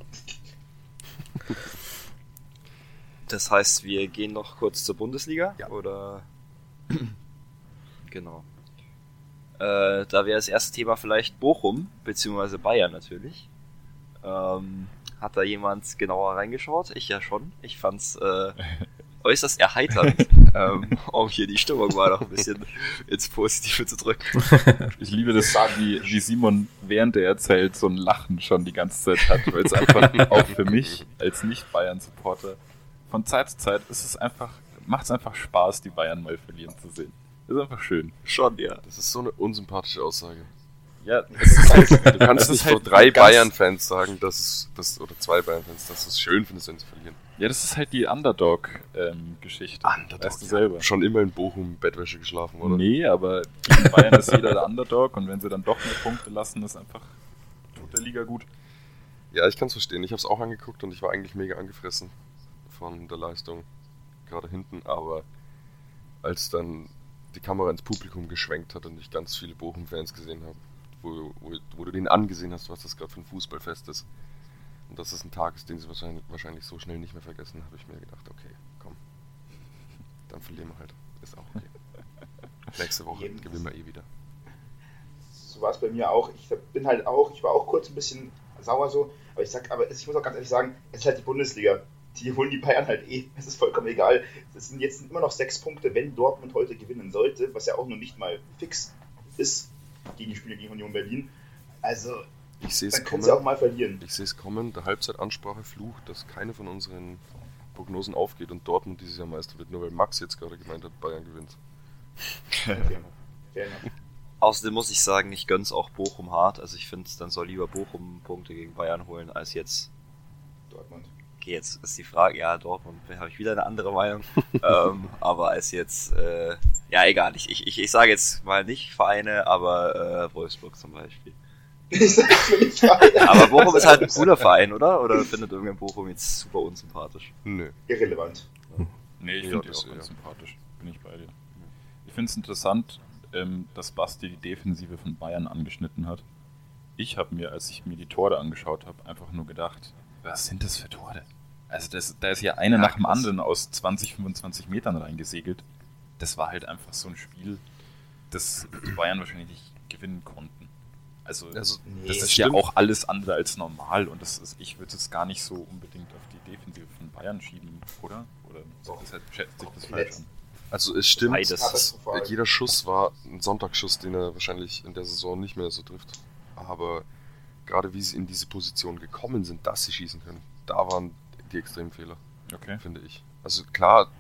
Das heißt, wir gehen noch kurz zur Bundesliga? Ja. Oder? genau. Äh, da wäre das erste Thema vielleicht Bochum, beziehungsweise Bayern natürlich. Ähm, hat da jemand genauer reingeschaut? Ich ja schon. Ich fand's äh, äußerst erheiternd, ähm, um hier die Stimmung mal noch ein bisschen ins Positive zu drücken. Ich liebe das, wie, wie Simon während er erzählt so ein Lachen schon die ganze Zeit hat, weil es einfach auch für mich als Nicht-Bayern-Supporter von Zeit zu Zeit ist es einfach, macht es einfach Spaß, die Bayern mal verlieren zu sehen. Das ist einfach schön. Schon, ja. Das ist so eine unsympathische Aussage. Ja, halt, Du kannst es nicht ist vor halt drei Bayern-Fans sagen, dass es, dass, oder zwei Bayern-Fans, dass du es schön findest, wenn sie verlieren. Ja, das ist halt die Underdog-Geschichte. weißt du selber. Schon immer in Bochum Bettwäsche geschlafen, oder? Nee, aber gegen Bayern ist jeder der Underdog und wenn sie dann doch mehr Punkte lassen, ist einfach, tut der Liga gut. Ja, ich kann es verstehen. Ich habe es auch angeguckt und ich war eigentlich mega angefressen von der Leistung. Gerade hinten, aber als dann die Kamera ins Publikum geschwenkt hat und ich ganz viele Bochum-Fans gesehen habe, wo, wo, wo du denen angesehen hast, was das gerade für ein Fußballfest ist. Und dass es ein Tag ist, den sie wahrscheinlich, wahrscheinlich so schnell nicht mehr vergessen, habe ich mir gedacht, okay, komm. Dann verlieren wir halt. Ist auch okay. Nächste Woche Jeden- gewinnen wir eh wieder. so war es bei mir auch. Ich bin halt auch, ich war auch kurz ein bisschen sauer so, aber ich sag, aber ich muss auch ganz ehrlich sagen, es ist halt die Bundesliga. Die holen die Bayern halt eh. Es ist vollkommen egal. Es sind jetzt immer noch sechs Punkte, wenn Dortmund heute gewinnen sollte, was ja auch noch nicht mal fix ist gegen die Spiele gegen Union Berlin. Also, Ich sehe es dann können sie auch kommen. mal verlieren. Ich sehe es kommen. Der Halbzeitansprache flucht, dass keine von unseren Prognosen aufgeht und Dortmund dieses Jahr Meister wird, nur weil Max jetzt gerade gemeint hat, Bayern gewinnt. Fair enough. Fair enough. Außerdem muss ich sagen, ich gönn's auch Bochum hart. Also ich finde, dann soll lieber Bochum Punkte gegen Bayern holen, als jetzt. Dortmund. Okay, jetzt ist die Frage, ja, Dortmund, da habe ich wieder eine andere Meinung. ähm, aber als jetzt, äh, ja, egal. Ich, ich, ich, ich sage jetzt mal nicht Vereine, aber äh, Wolfsburg zum Beispiel. Ich nicht. Aber Bochum ist halt ein cooler Verein, oder? Oder findet irgendein Bochum jetzt super unsympathisch? Nö. Irrelevant. Nee, ich Ja, finde das, auch ganz ja. sympathisch. Bin ich bei dir. Ich finde es interessant, ähm, dass Basti die Defensive von Bayern angeschnitten hat. Ich habe mir, als ich mir die Tore angeschaut habe, einfach nur gedacht, was sind das für Tore? Also das, da ist ja eine Ja, nach dem anderen aus 20, 25 Metern reingesegelt. Das war halt einfach so ein Spiel, das die Bayern wahrscheinlich nicht gewinnen konnten. Also, Also, Nee, das das ist ja stimmt. auch alles andere als normal und das ist, ich würde es gar nicht so unbedingt auf die Defensive von Bayern schieben, oder? Oder Doch. deshalb schätzt sich das falsch an. Also es stimmt, Beides. dass Katastrophal. jeder Schuss war ein Sonntagsschuss, den er wahrscheinlich in der Saison nicht mehr so trifft. Aber gerade wie sie in diese Position gekommen sind, dass sie schießen können, da waren die extremen Fehler, Okay. finde ich. Also klar,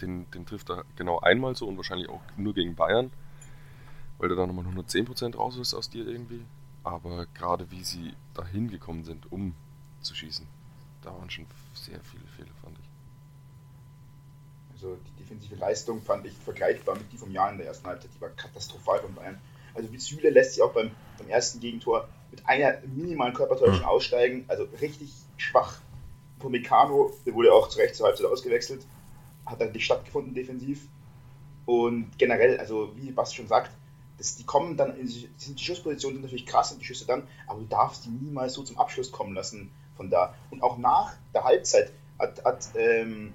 den, den trifft er genau einmal so und wahrscheinlich auch nur gegen Bayern, weil der da nochmal 110% raus ist aus dir irgendwie. Aber gerade wie sie dahin gekommen sind, um zu schießen, da waren schon sehr viele Fehler, fand ich. Also die defensive Leistung fand ich vergleichbar mit die vom Jahr in der ersten Halbzeit. Die war katastrophal von Bayern. Also wie Süle lässt sich auch beim, beim ersten Gegentor mit einer minimalen Körpertäuschung aussteigen. Also richtig schwach. Pomecano, der wurde auch zu Recht zur Halbzeit ausgewechselt, hat dann nicht stattgefunden defensiv. Und generell, also wie Basti schon sagt, das, die kommen dann, in, die, die Schusspositionen sind natürlich krass und die Schüsse dann, aber du darfst die niemals so zum Abschluss kommen lassen von da. Und auch nach der Halbzeit hat, hat ähm,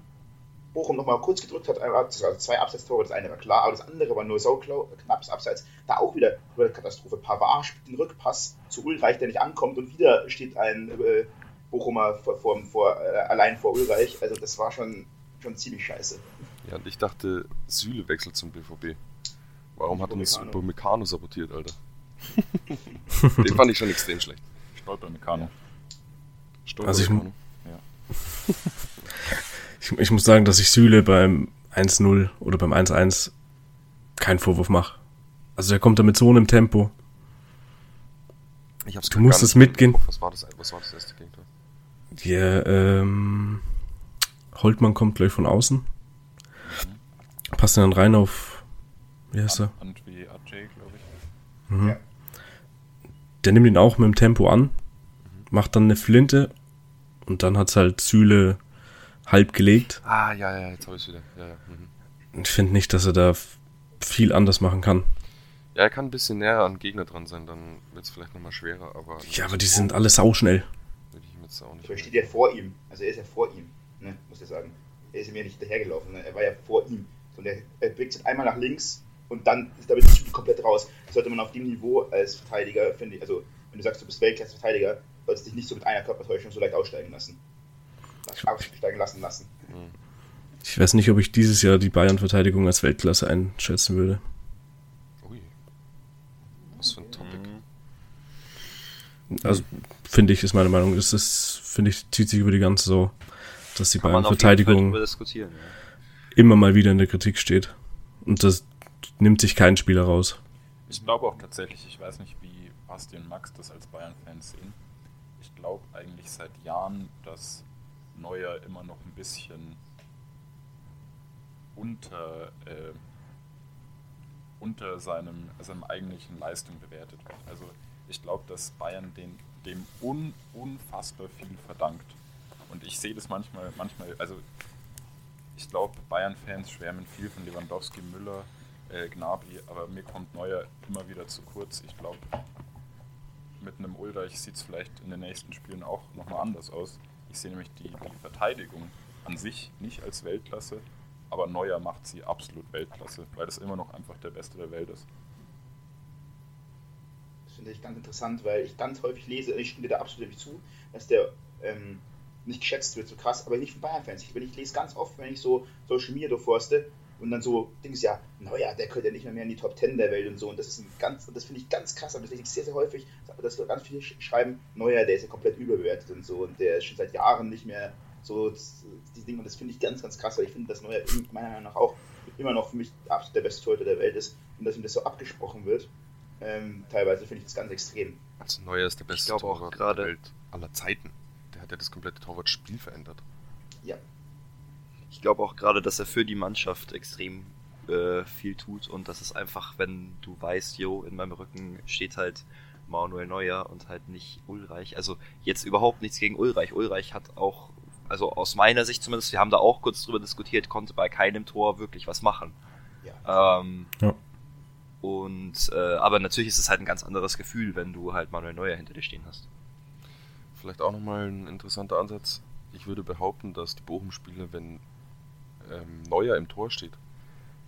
Bochum nochmal kurz gedrückt hat, also zwei Abseitstore, das eine war klar, aber das andere war nur so knappes Abseits. Da auch wieder wieder Katastrophe. Pavard spielt den Rückpass zu Ulreich, der nicht ankommt und wieder steht ein äh, Bochumer vor, vor, vor, äh, allein vor Ulreich. Also das war schon, schon ziemlich scheiße. Ja, und ich dachte, Süle wechselt zum BVB. Warum hat er uns Upamecano. Sabotiert, Alter? Den fand ich schon extrem schlecht. Stolper Meccano. Stolper Also ich- Upamecano. Ich, ich muss sagen, dass ich Süle beim 1-0 oder beim 1-1 keinen Vorwurf mache. Also der kommt da mit so einem Tempo. Ich hab's Du musst es mitgehen. Was war das, was war das erste Gegentor? Der ähm, Holtmann kommt gleich von außen. Passt dann rein auf. Wie heißt er? Wie glaube ich. Mhm. Ja. Der nimmt ihn auch mit dem Tempo an, macht dann eine Flinte und dann hat's halt Süle halb gelegt. Ah, ja, ja, jetzt habe ich wieder. Ja, ja. Mhm. Ich finde nicht, dass er da viel anders machen kann. ja, er kann ein bisschen näher an Gegner dran sein, dann wird's vielleicht nochmal schwerer, aber. Ja, aber die sind alle sauschnell. Will ich ihm jetzt auch nicht. Aber er steht ja vor ihm. Also er ist ja vor ihm, ne, muss ich sagen. Er ist ihm ja nicht dahergelaufen, ne? er war ja vor ihm. Und er, er blickt sich einmal nach links und dann ist damit Süle komplett raus. Das sollte man auf dem Niveau als Verteidiger, finde ich, also wenn du sagst, du bist Weltklasse-Verteidiger, solltest du dich nicht so mit einer Körpertäuschung so leicht aussteigen lassen. Aussteigen lassen lassen. Ich weiß nicht, ob ich dieses Jahr die Bayern-Verteidigung als Weltklasse einschätzen würde. Ui. Was für ein Topic. Also finde ich, ist meine Meinung. Das ist, finde ich, zieht sich über die ganze so, dass die Bayern-Verteidigung. Ja. immer mal wieder in der Kritik steht. Und das nimmt sich kein Spieler raus. Ich glaube auch tatsächlich, ich weiß nicht, wie Basti und Max das als Bayern-Fans sehen. Ich glaube eigentlich seit Jahren, dass Neuer immer noch ein bisschen unter, äh, unter seinem, seinem eigentlichen Leistung bewertet wird. Also ich glaube, dass Bayern den, dem un, unfassbar viel verdankt. Und ich sehe das manchmal, manchmal, also ich glaube, Bayern-Fans schwärmen viel von Lewandowski, Müller, äh, Gnabry, aber mir kommt Neuer immer wieder zu kurz. Ich glaube, mit einem Ulreich sieht es vielleicht in den nächsten Spielen auch nochmal anders aus. Ich sehe nämlich die, die Verteidigung an sich nicht als Weltklasse, aber Neuer macht sie absolut Weltklasse, weil das immer noch einfach der Beste der Welt ist. Das finde ich ganz interessant, weil ich ganz häufig lese, ich stimme dir da absolut zu, dass der ähm, nicht geschätzt wird, so krass, aber nicht von Bayern-Fans. Ich, ich lese ganz oft, wenn ich so Social Media durchforste, und dann so Dings, ja, naja, der könnte ja nicht mehr, mehr in die Top 10 der Welt und so. Und das ist ein ganz, das finde ich ganz krass, aber das finde ich sehr, sehr häufig, dass wir ganz viele schreiben, naja, der ist ja komplett überbewertet und so und der ist schon seit Jahren nicht mehr so die Dinge. Und das finde ich ganz, ganz krass, weil ich finde, dass Neuer meiner Meinung nach auch immer noch für mich absolut der beste Torhüter der Welt ist und dass ihm das so abgesprochen wird. Ähm, teilweise finde ich das ganz extrem. Also Neuer ist der beste Torwart gerade- der Welt aller Zeiten. Der hat ja das komplette Torwartspiel verändert. Ja. Ich glaube auch gerade, dass er für die Mannschaft extrem äh, viel tut und das ist einfach, wenn du weißt, jo, in meinem Rücken steht halt Manuel Neuer und halt nicht Ulreich. Also jetzt überhaupt nichts gegen Ulreich. Ulreich hat auch, also aus meiner Sicht zumindest, wir haben da auch kurz drüber diskutiert, konnte bei keinem Tor wirklich was machen. Ja. Ähm, Ja. Und äh, aber natürlich ist es halt ein ganz anderes Gefühl, wenn du halt Manuel Neuer hinter dir stehen hast. Vielleicht auch nochmal ein interessanter Ansatz. Ich würde behaupten, dass die Bochum-Spieler, wenn ähm, Neuer im Tor steht,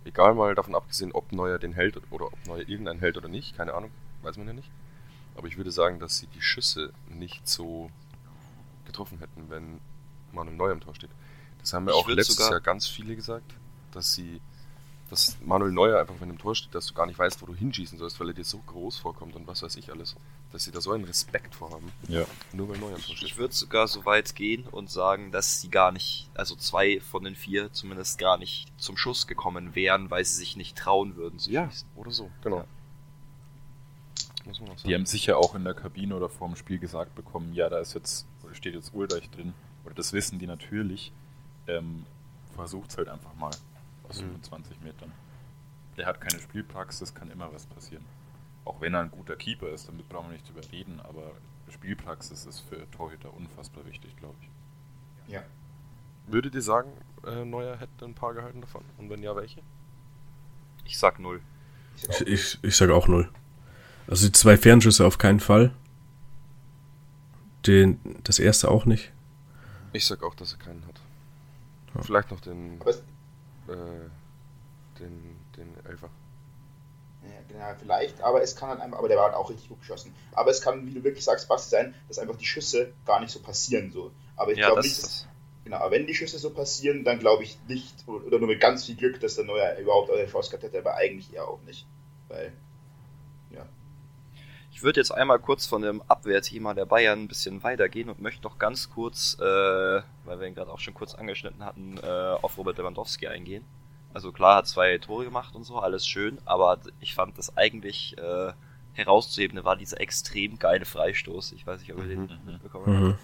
egal mal davon abgesehen, ob Neuer den hält oder ob Neuer irgendeinen hält oder nicht, keine Ahnung, weiß man ja nicht. Aber ich würde sagen, dass sie die Schüsse nicht so getroffen hätten, wenn Manuel Neuer im Tor steht. Das haben ja Ich auch letztes sogar- Jahr ganz viele gesagt, dass sie, dass Manuel Neuer einfach, wenn er im Tor steht, dass du gar nicht weißt, wo du hinschießen sollst, weil er dir so groß vorkommt und was weiß ich alles. Dass sie da so einen Respekt vorhaben, Ja. nur weil Neuer im Tor Ich, steht. ich würde sogar so weit gehen und sagen, dass sie gar nicht, also zwei von den vier zumindest gar nicht zum Schuss gekommen wären, weil sie sich nicht trauen würden zu Ja, schießen. oder so, genau. Ja. Muss man auch Die haben sicher auch in der Kabine oder vor dem Spiel gesagt bekommen, ja, da ist jetzt, steht jetzt Ulreich drin. Oder das wissen die natürlich. Ähm, Versucht's halt einfach mal aus Mhm. 25 Metern. Der hat keine Spielpraxis, kann immer was passieren. Auch wenn er ein guter Keeper ist, damit brauchen wir nicht drüber reden, aber Spielpraxis ist für Torhüter unfassbar wichtig, glaube ich. Ja. Würdet ihr sagen, äh, Neuer hätte ein paar gehalten davon? Und wenn ja, welche? Ich sag null. Ich, ich, ich sage auch null. Also die zwei Fernschüsse auf keinen Fall. Den, das erste auch nicht. Ich sag auch, dass er keinen hat. Ja. Vielleicht noch den, Aber es, äh, den, den Elfer. ja, genau, vielleicht, aber es kann halt einfach, aber der war halt auch richtig gut geschossen. Aber es kann, wie du wirklich sagst, Basti, sein, dass einfach die Schüsse gar nicht so passieren so. Aber ich Ja, glaube das nicht, dass, das. genau, aber wenn die Schüsse so passieren, dann glaube ich nicht, oder nur mit ganz viel Glück, dass der Neuer überhaupt eine Chance gehabt hätte, aber eigentlich eher auch nicht. Weil. Ich würde jetzt einmal kurz von dem Abwehrthema der Bayern ein bisschen weitergehen und möchte noch ganz kurz, äh, weil wir ihn gerade auch schon kurz angeschnitten hatten, äh, auf Robert Lewandowski eingehen. Also klar, hat zwei Tore gemacht und so, alles schön, aber ich fand das eigentlich äh, herauszuhebende war dieser extrem geile Freistoß. Ich weiß nicht, ob ihr den Mhm. mitbekommen habt. Mhm.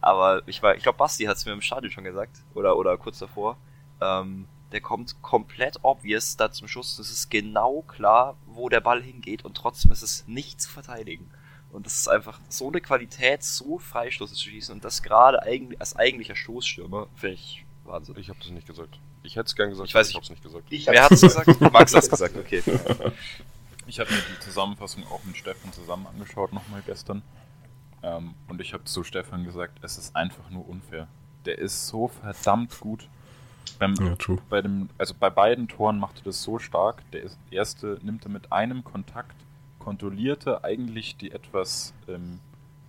Aber ich war, ich glaube, Basti hat es mir im Stadion schon gesagt. Oder, oder kurz davor. Ähm, der kommt komplett obvious da zum Schuss. Das ist genau klar, wo der Ball hingeht und trotzdem ist es nicht zu verteidigen. Und das ist einfach so eine Qualität, so Freistoße zu schießen und das gerade eigentlich als eigentlicher Stoßstürmer, finde ich Wahnsinn. Ich habe das nicht gesagt. Ich hätte es gern gesagt, Ich weiß ich habe es nicht gesagt. Ich Wer hab- hat's gesagt? Max hat's gesagt, okay. Ich habe mir die Zusammenfassung auch mit Stefan zusammen angeschaut nochmal gestern. Ähm, und ich habe zu Stefan gesagt, es ist einfach nur unfair. Der ist so verdammt gut. Beim, Ja, true. bei dem, also bei beiden Toren macht er das so stark. Der erste nimmt er mit einem Kontakt, kontrolliert er eigentlich die etwas ähm,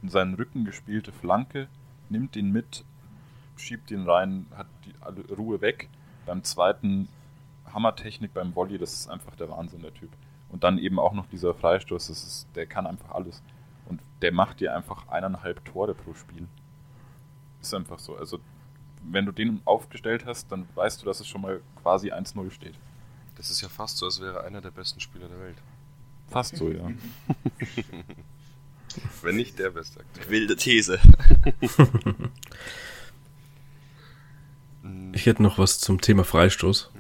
in seinen Rücken gespielte Flanke, nimmt ihn mit, schiebt ihn rein, hat die Ruhe weg. Beim zweiten Hammertechnik beim Volley, das ist einfach der Wahnsinn, der Typ. Und dann eben auch noch dieser Freistoß, das ist, der kann einfach alles. Und der macht dir einfach eineinhalb Tore pro Spiel. Ist einfach so. Also, wenn du den aufgestellt hast, dann weißt du, dass es schon mal quasi 1-0 steht. Das ist ja fast so, als wäre er einer der besten Spieler der Welt. Fast so, ja. Wenn nicht der beste aktuell. Wilde These. Ich hätte noch was zum Thema Freistoß.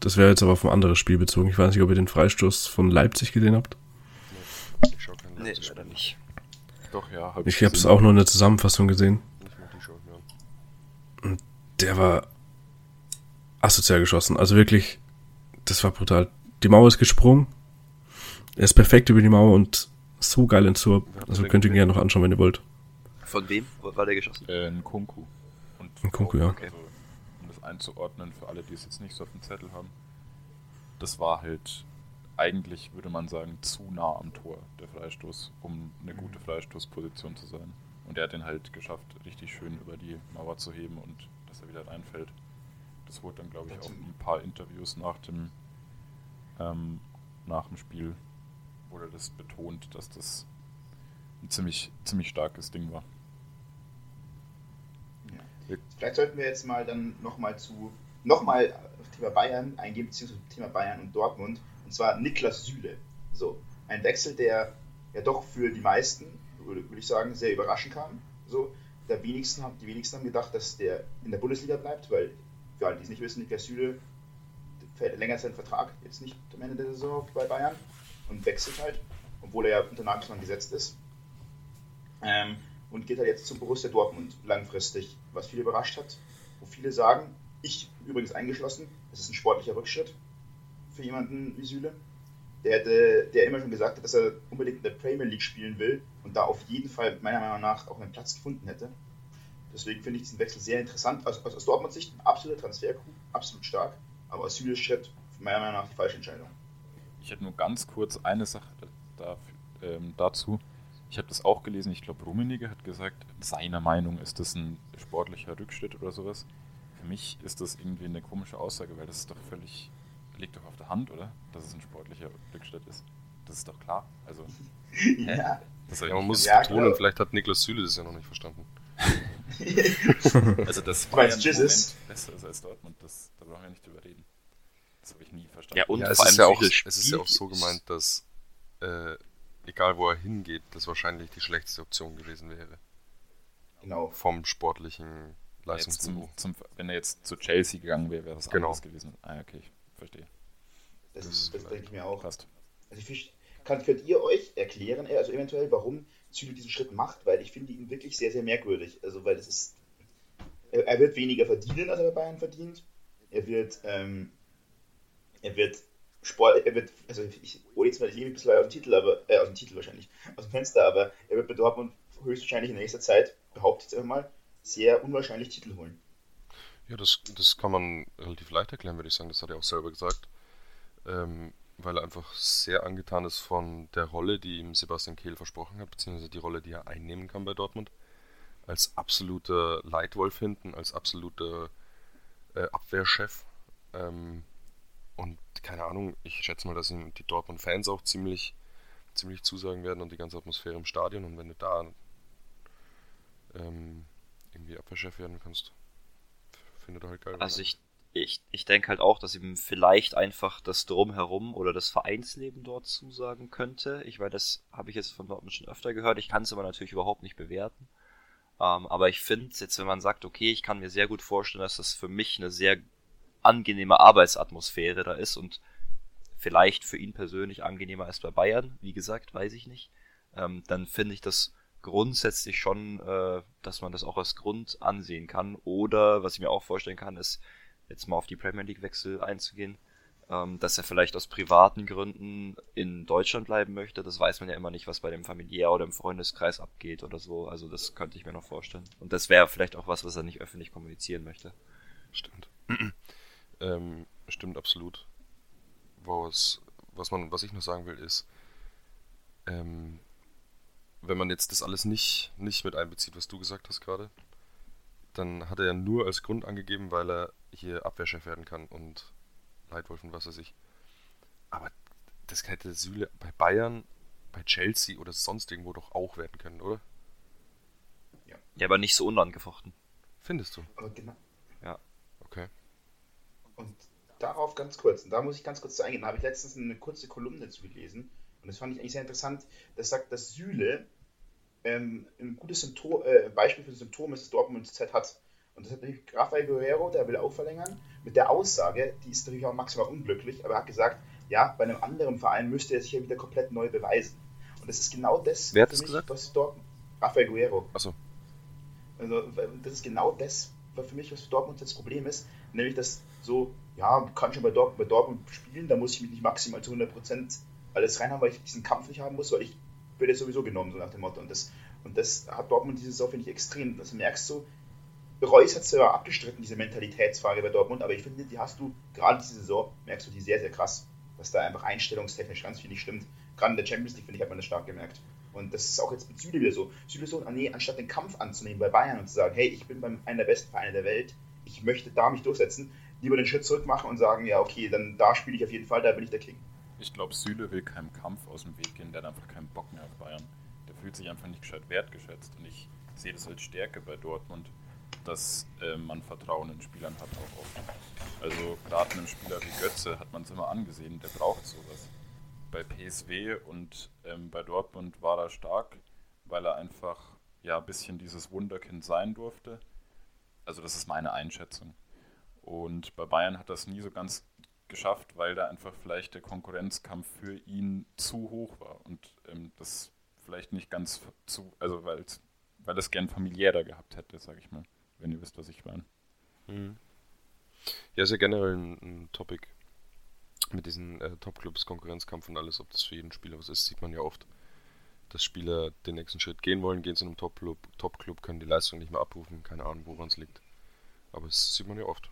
Das wäre jetzt aber auf ein anderes Spiel bezogen. Ich weiß nicht, ob ihr den Freistoß von Leipzig gesehen habt. Ich schau keinen Nee, Leipzig-Spiel. leider nicht. Doch, ja. Hab Ich habe es auch nur in der Zusammenfassung gesehen. Nicht mal die Show, ja. Der war asozial geschossen. Also wirklich, das war brutal. Die Mauer ist gesprungen. Er ist perfekt über die Mauer und so geil ins Tor. Wer hat Also könnt ihr ihn gerne noch anschauen, wenn ihr wollt. Von wem war der geschossen? Äh, ein Kunku. Und Ein Kunku, ja. Also, um das einzuordnen für alle, die es jetzt nicht so auf dem Zettel haben. Das war halt eigentlich, würde man sagen, zu nah am Tor, der Freistoß, um eine gute Freistoßposition zu sein. Und er hat den halt geschafft, richtig schön über die Mauer zu heben und dass er wieder reinfällt. Das wurde dann, glaube ich, auch in ein paar Interviews nach dem, ähm, nach dem Spiel wurde das betont, dass das ein ziemlich, ziemlich starkes Ding war. Ja. Vielleicht sollten wir jetzt mal dann nochmal zu nochmal auf Thema Bayern eingehen, beziehungsweise Thema Bayern und Dortmund, und zwar Niklas Süle. So, ein Wechsel, der ja doch für die meisten, würde, würde ich sagen, sehr überraschend kam. So, der wenigsten haben, die wenigsten haben gedacht, dass der in der Bundesliga bleibt, weil für alle, die es nicht wissen, Niklas Süle verlängert seinen Vertrag jetzt nicht am Ende der Saison bei Bayern und wechselt halt, obwohl er ja unter Nagelsmann gesetzt ist. Ähm, und geht halt jetzt zu Borussia Dortmund langfristig, was viele überrascht hat, wo viele sagen, ich übrigens eingeschlossen, es ist ein sportlicher Rückschritt für jemanden wie Süle, der, hätte, der immer schon gesagt hat, dass er unbedingt in der Premier League spielen will und da auf jeden Fall meiner Meinung nach auch einen Platz gefunden hätte. Deswegen finde ich diesen Wechsel sehr interessant. Aus, aus, aus Dortmunds Sicht ein absoluter Transfercoup, absolut stark, aber aus Süles Schritt meiner Meinung nach die falsche Entscheidung. Ich hätte nur ganz kurz eine Sache da, ähm, dazu. Ich habe das auch gelesen, ich glaube, Rummenigge hat gesagt, seiner Meinung ist das ein sportlicher Rückschritt oder sowas. Für mich ist das irgendwie eine komische Aussage, weil das ist doch völlig, liegt doch auf der Hand, oder? Dass es ein sportlicher Rückschritt ist. Das ist doch klar. Also, ja. Das ja, man muss es ja, betonen, klar. vielleicht hat Niklas Süle das ja noch nicht verstanden. also das war ja ein Moment besser als Dortmund, das, da brauchen wir nicht drüber reden. Das habe ich nie verstanden. Ja, und ja, es, ist ja auch, es ist ja auch so gemeint, dass äh, egal wo er hingeht, das wahrscheinlich die schlechteste Option gewesen wäre. Genau. Vom sportlichen Leistungsniveau. Zum, zum, wenn er jetzt zu Chelsea gegangen wäre, wäre das genau. anders gewesen. Ah, okay, ich verstehe. Das, das, das denke ich mir auch. Passt. Also ich, kann, könnt ihr euch erklären, äh, also eventuell, warum Züle diesen Schritt macht? Weil ich finde ihn wirklich sehr, sehr merkwürdig. Also weil es ist, er, wird weniger verdienen, als er bei Bayern verdient. Er wird, ähm, er wird Sport, er wird, also ich hole jetzt mal, ich lebe ein bisschen aus dem Titel, aber, äh, aus dem Titel wahrscheinlich, aus dem Fenster, aber er wird bei Dortmund höchstwahrscheinlich in nächster Zeit, behauptet jetzt einfach mal, sehr unwahrscheinlich Titel holen. Ja, das, das kann man relativ leicht erklären, würde ich sagen. Das hat er auch selber gesagt. Ähm, weil er einfach sehr angetan ist von der Rolle, die ihm Sebastian Kehl versprochen hat, beziehungsweise die Rolle, die er einnehmen kann bei Dortmund. Als absoluter Leitwolf hinten, als absoluter äh, Abwehrchef. Ähm, und keine Ahnung, ich schätze mal, dass ihm die Dortmund-Fans auch ziemlich, ziemlich zusagen werden und die ganze Atmosphäre im Stadion. Und wenn du da ähm, irgendwie Abwehrchef werden kannst, findet er halt geil. Also ich, ich, ich denke halt auch, dass ihm vielleicht einfach das Drumherum oder das Vereinsleben dort zusagen könnte. Ich meine, das habe ich jetzt von Dortmund schon öfter gehört. Ich kann es aber natürlich überhaupt nicht bewerten. Ähm, aber ich finde jetzt, wenn man sagt, okay, ich kann mir sehr gut vorstellen, dass das für mich eine sehr angenehme Arbeitsatmosphäre da ist und vielleicht für ihn persönlich angenehmer als bei Bayern, wie gesagt, weiß ich nicht, ähm, dann finde ich das grundsätzlich schon, äh, dass man das auch als Grund ansehen kann. Oder was ich mir auch vorstellen kann, ist, jetzt mal auf die Premier League Wechsel einzugehen, ähm, dass er vielleicht aus privaten Gründen in Deutschland bleiben möchte. Das weiß man ja immer nicht, was bei dem familiär oder im Freundeskreis abgeht oder so. Also das könnte ich mir noch vorstellen. Und das wäre vielleicht auch was, was er nicht öffentlich kommunizieren möchte. Stimmt. ähm, stimmt absolut. Was, was, man, was ich noch sagen will, ist, ähm, wenn man jetzt das alles nicht, nicht mit einbezieht, was du gesagt hast gerade, dann hat er ja nur als Grund angegeben, weil er hier Abwehrchef werden kann und Leitwolf und was weiß ich. Aber das hätte Süle bei Bayern, bei Chelsea oder sonst irgendwo doch auch werden können, oder? Ja. Ja, aber nicht so unangefochten. Findest du? Aber genau. Ja. Okay. Und darauf ganz kurz, und da muss ich ganz kurz zu eingehen, da habe ich letztens eine kurze Kolumne zu gelesen und das fand ich eigentlich sehr interessant. Das sagt, dass Süle ähm, ein gutes Symptom, äh, Beispiel für ein Symptom ist, das Dortmund zurzeit hat. Und das hat natürlich Rafael Guerrero, der will auch verlängern, mit der Aussage, die ist natürlich auch maximal unglücklich, aber er hat gesagt, ja, bei einem anderen Verein müsste er sich ja wieder komplett neu beweisen. Und das ist genau das, Wer hat das mich, gesagt? was Dortmund. Rafael Guerrero. Achso. Also, das ist genau das, was für mich, was für Dortmund das Problem ist, nämlich dass so, ja, kann schon bei Dortmund, bei Dortmund spielen, da muss ich mich nicht maximal zu 100% alles reinhaben, weil ich diesen Kampf nicht haben muss, weil ich werde sowieso genommen, so nach dem Motto. Und das, und das hat Dortmund diese Saison, finde ich, extrem. Das merkst du, Reus hat zwar abgestritten, diese Mentalitätsfrage bei Dortmund, aber ich finde, die hast du, gerade diese Saison, merkst du die sehr, sehr krass, dass da einfach einstellungstechnisch ganz viel nicht stimmt. Gerade in der Champions League, finde ich, hat man das stark gemerkt. Und das ist auch jetzt mit Süle wieder so. Süle so, ah, nee, anstatt den Kampf anzunehmen bei Bayern und zu sagen, hey, ich bin beim, einer der besten Vereine der Welt, ich möchte da mich durchsetzen, lieber den Schritt zurück machen und sagen, ja, okay, dann da spiele ich auf jeden Fall, da bin ich der King. Ich glaube, Süle will keinem Kampf aus dem Weg gehen, der hat einfach keinen Bock mehr auf Bayern. Der fühlt sich einfach nicht gescheit wertgeschätzt und ich sehe das als Stärke bei Dortmund, dass äh, man Vertrauen in Spielern hat auch oft. Also gerade einem Spieler wie Götze hat man es immer angesehen, der braucht sowas. Bei PSW und ähm, bei Dortmund war er stark, weil er einfach ja ein bisschen dieses Wunderkind sein durfte. Also das ist meine Einschätzung. Und bei Bayern hat das nie so ganz geschafft, weil da einfach vielleicht der Konkurrenzkampf für ihn zu hoch war und ähm, das vielleicht nicht ganz zu, also weil weil das gern familiärer gehabt hätte, sag ich mal, wenn ihr wisst, was ich meine. Mhm. Ja, ist ja generell ein, ein Topic mit diesen äh, Top-Clubs, Konkurrenzkampf und alles, ob das für jeden Spieler was ist, sieht man ja oft, dass Spieler den nächsten Schritt gehen wollen, gehen zu einem Top-Club, Top-Club können die Leistung nicht mehr abrufen, keine Ahnung, woran es liegt. Aber das sieht man ja oft.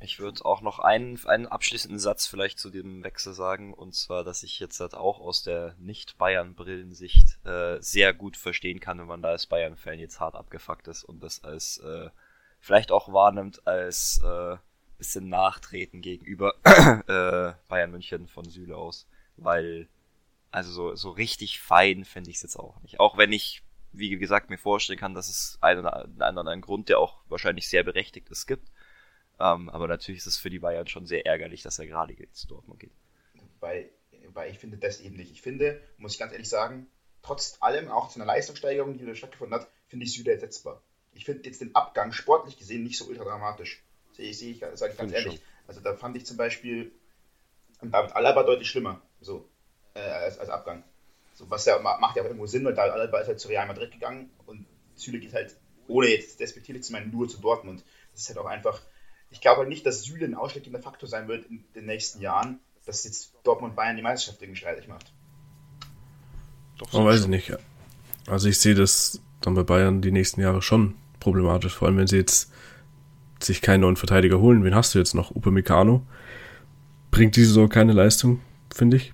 Ich würde auch noch einen, einen abschließenden Satz vielleicht zu dem Wechsel sagen, und zwar, dass ich jetzt halt auch aus der Nicht-Bayern-Brillensicht äh, sehr gut verstehen kann, wenn man da als Bayern-Fan jetzt hart abgefuckt ist und das als äh, vielleicht auch wahrnimmt als äh, bisschen Nachtreten gegenüber äh, Bayern München von Süle aus, weil also so, so richtig fein finde ich es jetzt auch nicht. Auch wenn ich, wie gesagt, mir vorstellen kann, dass es einen oder anderen Grund, der auch wahrscheinlich sehr berechtigt ist, gibt ähm, aber natürlich ist es für die Bayern schon sehr ärgerlich, dass er gerade jetzt zu Dortmund geht. Weil, weil ich finde das eben nicht. Ich finde, muss ich ganz ehrlich sagen, trotz allem, auch zu einer Leistungssteigerung, die da stattgefunden hat, finde ich Süle ersetzbar. Ich finde jetzt den Abgang sportlich gesehen nicht so ultra dramatisch. Sehe ich, sehe ich, sage ich ganz ehrlich. Schon. Also da fand ich zum Beispiel David Alaba deutlich schlimmer, so, äh, als, als Abgang. So, was ja macht ja auch irgendwo Sinn, weil David Alaba ist halt zu Real Madrid gegangen und Süle geht halt, ohne jetzt despektierlich zu meinen, nur zu Dortmund. Das ist halt auch einfach, ich glaube halt nicht, dass Süle ein ausschlaggebender Faktor sein wird in den nächsten Jahren, dass jetzt Dortmund Bayern die Meisterschaft irgendwie streitig macht. Doch, so weiß ich nicht. Also ich sehe das dann bei Bayern die nächsten Jahre schon problematisch, vor allem wenn sie jetzt sich keinen neuen Verteidiger holen. Wen hast du jetzt noch? Upamecano. Bringt diese Saison keine Leistung, finde ich.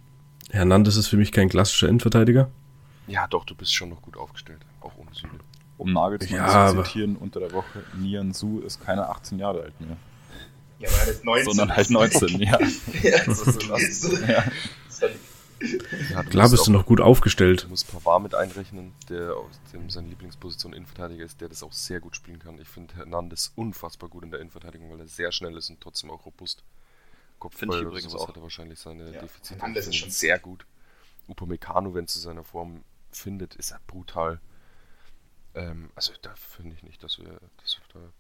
Hernandez ist für mich kein klassischer Innenverteidiger. Ja, doch, du bist schon noch gut aufgestellt, auch ohne Süle. Um Nagelsmann ja, zu zitieren unter der Woche, Nian Su ist keine 18 Jahre alt mehr. Ja, aber er ist 19. Sondern halt 19, ja. ja, das ist so ja. Ja, Klar bist du noch gut aufgestellt. Du musst Pavard mit einrechnen, der aus dem seine Lieblingsposition Innenverteidiger ist, der das auch sehr gut spielen kann. Ich finde Hernandez unfassbar gut in der Innenverteidigung, weil er sehr schnell ist und trotzdem auch robust. Finde ich übrigens auch. hat er wahrscheinlich seine ja. Defizite. Hernandez ist schon sehr gut. Upamecano, wenn es zu seiner Form findet, ist er brutal. Ähm, also da finde ich nicht, dass wir, dass wir da.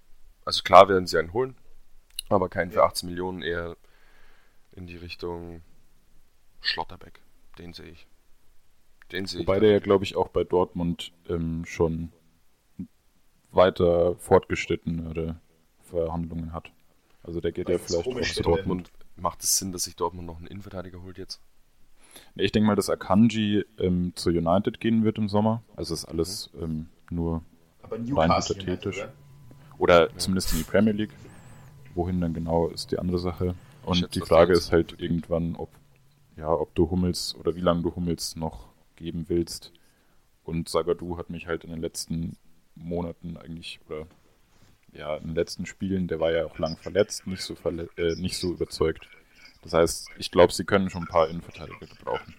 Also klar werden sie einen holen, aber keinen für 18 Millionen, eher in die Richtung Schlotterbeck. Den sehe ich. Den sehe Wobei der ja, glaube ich, auch bei Dortmund ähm, schon weiter fortgeschrittene Verhandlungen hat. Also der geht ja vielleicht auch zu Dortmund. Macht es Sinn, dass sich Dortmund noch einen Innenverteidiger holt jetzt? Ich denke mal, dass Akanji ähm, zu United gehen wird im Sommer. Also ist alles mhm. ähm, nur rein hypothetisch. Oder, oder ja. zumindest in die Premier League. Wohin dann genau ist die andere Sache. Und die Frage ist halt irgendwann, ob, ja, ob du Hummels oder wie lange du Hummels noch geben willst. Und Sagadu hat mich halt in den letzten Monaten eigentlich, oder ja, in den letzten Spielen, der war ja auch lang verletzt, nicht so, verle äh, nicht so überzeugt. Das heißt, ich glaube, sie können schon ein paar Innenverteidiger gebrauchen.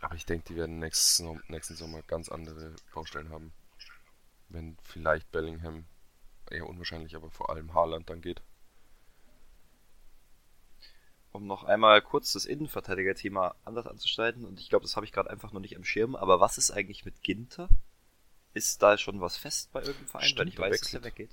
Aber ich denke, die werden nächsten, nächsten Sommer ganz andere Baustellen haben wenn vielleicht Bellingham, eher unwahrscheinlich, aber vor allem Haaland dann geht. Um noch einmal kurz das Innenverteidiger-Thema anders anzuschneiden, und ich glaube, das habe ich gerade einfach noch nicht am Schirm, aber was ist eigentlich mit Ginter? Ist da schon was fest bei irgendeinem Verein? Stimmt, Weil ich weiß, wechselt. dass er weggeht.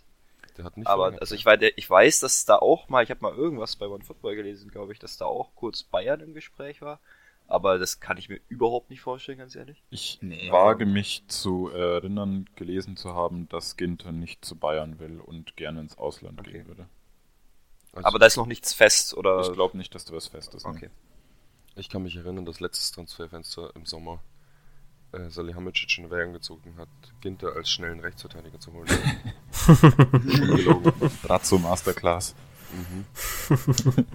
Der hat nicht aber also ich, weiß, ich weiß, dass da auch mal, ich habe mal irgendwas bei One Football gelesen, glaube ich, dass da auch kurz Bayern im Gespräch war. Aber das kann ich mir überhaupt nicht vorstellen, ganz ehrlich. Ich nee. wage mich zu erinnern, gelesen zu haben, dass Ginter nicht zu Bayern will und gerne ins Ausland okay. gehen würde. Also aber da ist noch nichts fest, oder? Ich glaube nicht, dass da was fest ist. Ne? Okay. Ich kann mich erinnern, dass letztes Transferfenster im Sommer äh, Salihamidzic in Erwägung gezogen hat, Ginter als schnellen Rechtsverteidiger zu holen. Brazzo Masterclass. Mhm.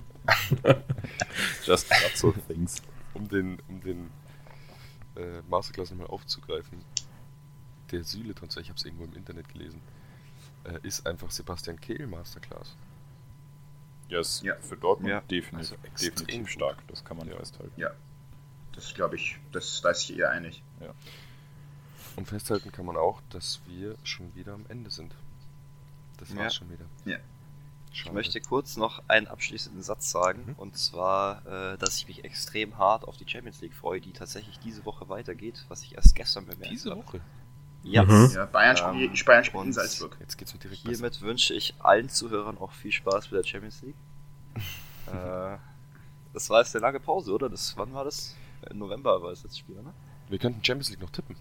Just Brazzo Things um den, um den äh, Masterclass nochmal aufzugreifen, der Süle-Transfer, ich habe es irgendwo im Internet gelesen, äh, ist einfach Sebastian Kehl Masterclass. Ja, ist Ja. für Dortmund Ja. definitiv, Also extrem definitiv stark. Das kann man festhalten. Ja. Das glaube ich, das, da ist sich eher einig. Und festhalten kann man auch, dass wir schon wieder am Ende sind. Das war's Ja. schon wieder. Ja. Ich Schade. möchte kurz noch einen abschließenden Satz sagen. Mhm. Und zwar, äh, dass ich mich extrem hart auf die Champions League freue, die tatsächlich diese Woche weitergeht, was ich erst gestern bemerkt diese habe. Woche. Ja. Mhm. Ja, Bayern Ähm, spielt, Bayern spielt in Salzburg. Jetzt geht's direkt besser. Hiermit wünsche ich allen Zuhörern auch viel Spaß mit der Champions League. äh, das war jetzt eine lange Pause, oder? Das, wann war das? Im November war das letzte Spiel, ne? Wir könnten Champions League noch tippen.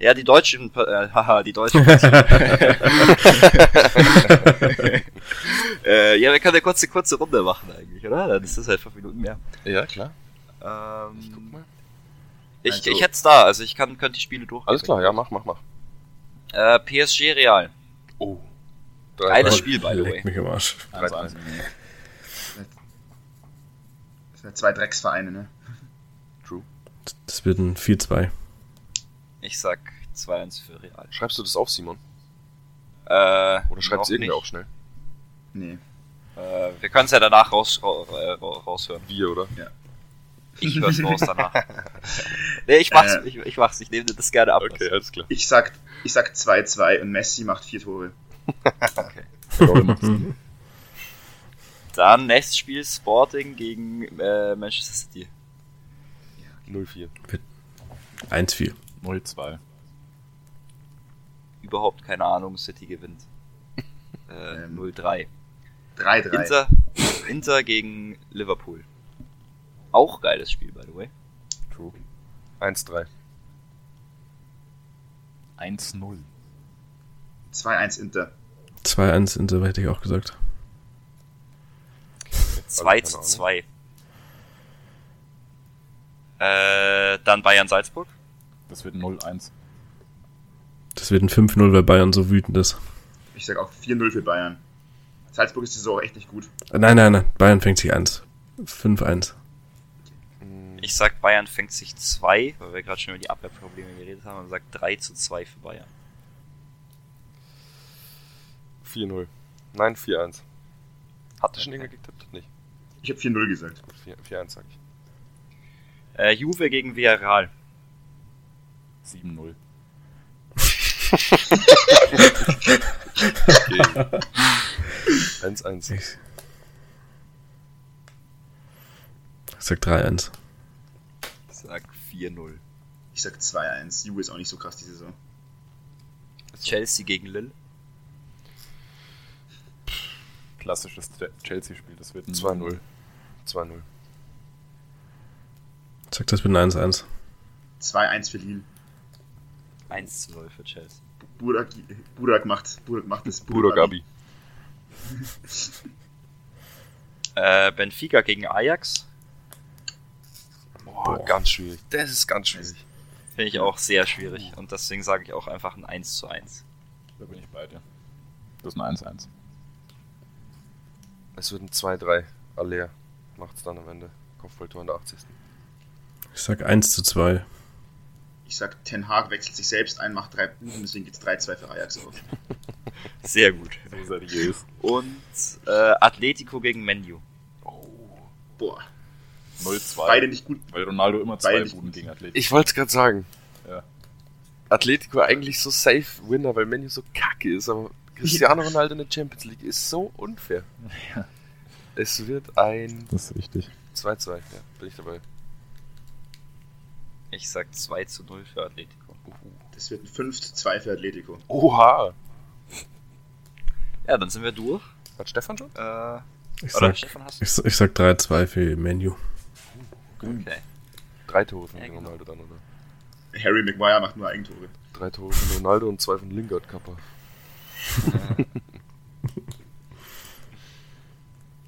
Ja, die Deutschen, äh, haha, die Deutschen. äh, ja, wir können eine kurze, kurze Runde machen eigentlich, oder? Dann ist das halt fünf Minuten mehr. Ja, klar. Ähm, Ich guck mal. Ich, Also- ich hätte es da, also ich kann, könnte die Spiele durchgehen. Alles klar, ja, mach, mach, mach. Äh, PSG Real. Oh. Geiles. Spiel, by the way. Leck mich am Arsch. Also, also, Das sind zwei Drecksvereine, ne? True. Das wird ein 4-2. Ich sag 2-1 für Real. Schreibst du das auf, Simon? Äh, Oder schreibt es irgendwer nicht. auch schnell? Nee. Äh, wir können es ja danach raus, ra, ra, ra- raushören. Wir, oder? Ich hör's raus danach. nee, ich mach's, Äh. ich, ich mach's, ich nehme dir das gerne ab. Okay, alles klar. Ich sag, ich sag 2-2 und Messi macht vier Tore. okay. Dann nächstes Spiel Sporting gegen äh, Manchester City. 0-4. 1-4. 0-2. Überhaupt keine Ahnung, City gewinnt. Äh, Ähm. 0-3. 3-3. Inter, Inter gegen Liverpool. Auch geiles Spiel, by the way. True. 1-3. 1-0. 2-1 Inter. 2-1 Inter, hätte ich auch gesagt. 2 keine zu Ahnung. 2. Äh, dann Bayern Salzburg. Das wird 0-1. Das wird ein 5-0, weil Bayern so wütend ist. Ich sag auch 4-0 für Bayern. Salzburg ist die Saison echt nicht gut. Nein, nein, nein. Bayern fängt sich 1. 5-1. Ich sag Bayern fängt sich 2, weil wir gerade schon über die Abwehrprobleme geredet haben, und sagt 3 zu 2 für Bayern. 4-0. Nein, 4-1. Hatte schon Okay. irgendwer getippt? Nicht. Ich habe 4-0 gesagt. Gut, 4 4-1 sag ich. Äh, Juve gegen Villarreal. 7-0. Okay. 1-1. Ich ich sag 3-1. Ich sag 4-0. Ich sag 2-1. Juve ist auch nicht so krass die Saison. Chelsea gegen Lille. Klassisches Ch- Chelsea-Spiel. Das wird ein 2-0. 2-0. Ich sag, das wird ein 1-1. 2-1 für Lille. 1 zu 0 für Chelsea. Burak, Burak macht, Burak macht es. Bruder Gabi. Äh, Benfica gegen Ajax. Boah, ganz schwierig. Das ist ganz schwierig. Finde ich auch sehr schwierig. Und deswegen sage ich auch einfach ein 1 zu 1. Da bin ich bei dir. Das ist ein 1-1. Es wird ein 2-3. Aller macht's dann am Ende. Kopfballtor in der 80. Ich sag 1 zu 2. Ich sag, Ten Hag wechselt sich selbst ein, macht drei Buden, deswegen geht's 3-2 für Ajax auf. Sehr gut. So seriös. Und äh, Atletico gegen Menu. Boah, 0-2. beide nicht gut. Weil Ronaldo immer zwei Buden gegen Atletico. Ich wollte es gerade sagen. Ja. Atletico eigentlich so safe Winner, weil Menu so kacke ist, aber Cristiano Ronaldo in der Champions League ist so unfair. Ja. Es wird ein Das ist richtig. 2-2. Ja, bin ich dabei. Ich sag 2 zu 0 für Atletico. Das wird ein 5-2 für Atletico. Oha! Ja, dann sind wir durch. Hat Stefan schon? Äh, Ich oder sag, Stefan hast du? ich, ich sag 3-2 für Menu. Okay. Drei Tore von Ja, genau. Ronaldo dann, oder? Harry Maguire macht nur Eigentore. Drei Tore von Ronaldo und zwei von Lingard Kappa.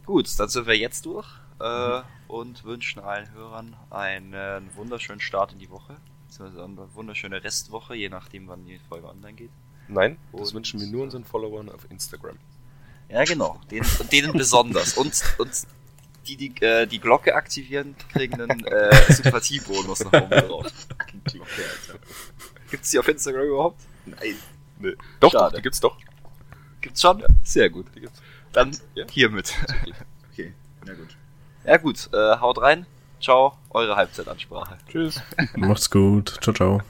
Gut, dann sind wir jetzt durch äh, und wünschen allen Hörern einen wunderschönen Start in die Woche. Beziehungsweise eine wunderschöne Restwoche, je nachdem, wann die Folge online geht. Nein, das Und- wünschen wir nur unseren Followern auf Instagram. Ja, genau. Denen, denen besonders. Und, und die, die äh, die Glocke aktivieren, kriegen einen äh, Sympathiebonus nach oben drauf. Glocke, Alter. Gibt's die auf Instagram überhaupt? Nein. Nee. Doch, Schade. doch, die gibt's doch. Gibt's schon? Sehr gut. Dann Ja. hiermit. Okay, na gut. Ja gut, äh, haut rein. Ciao, eure Halbzeitansprache. Tschüss. Macht's gut. Ciao, ciao.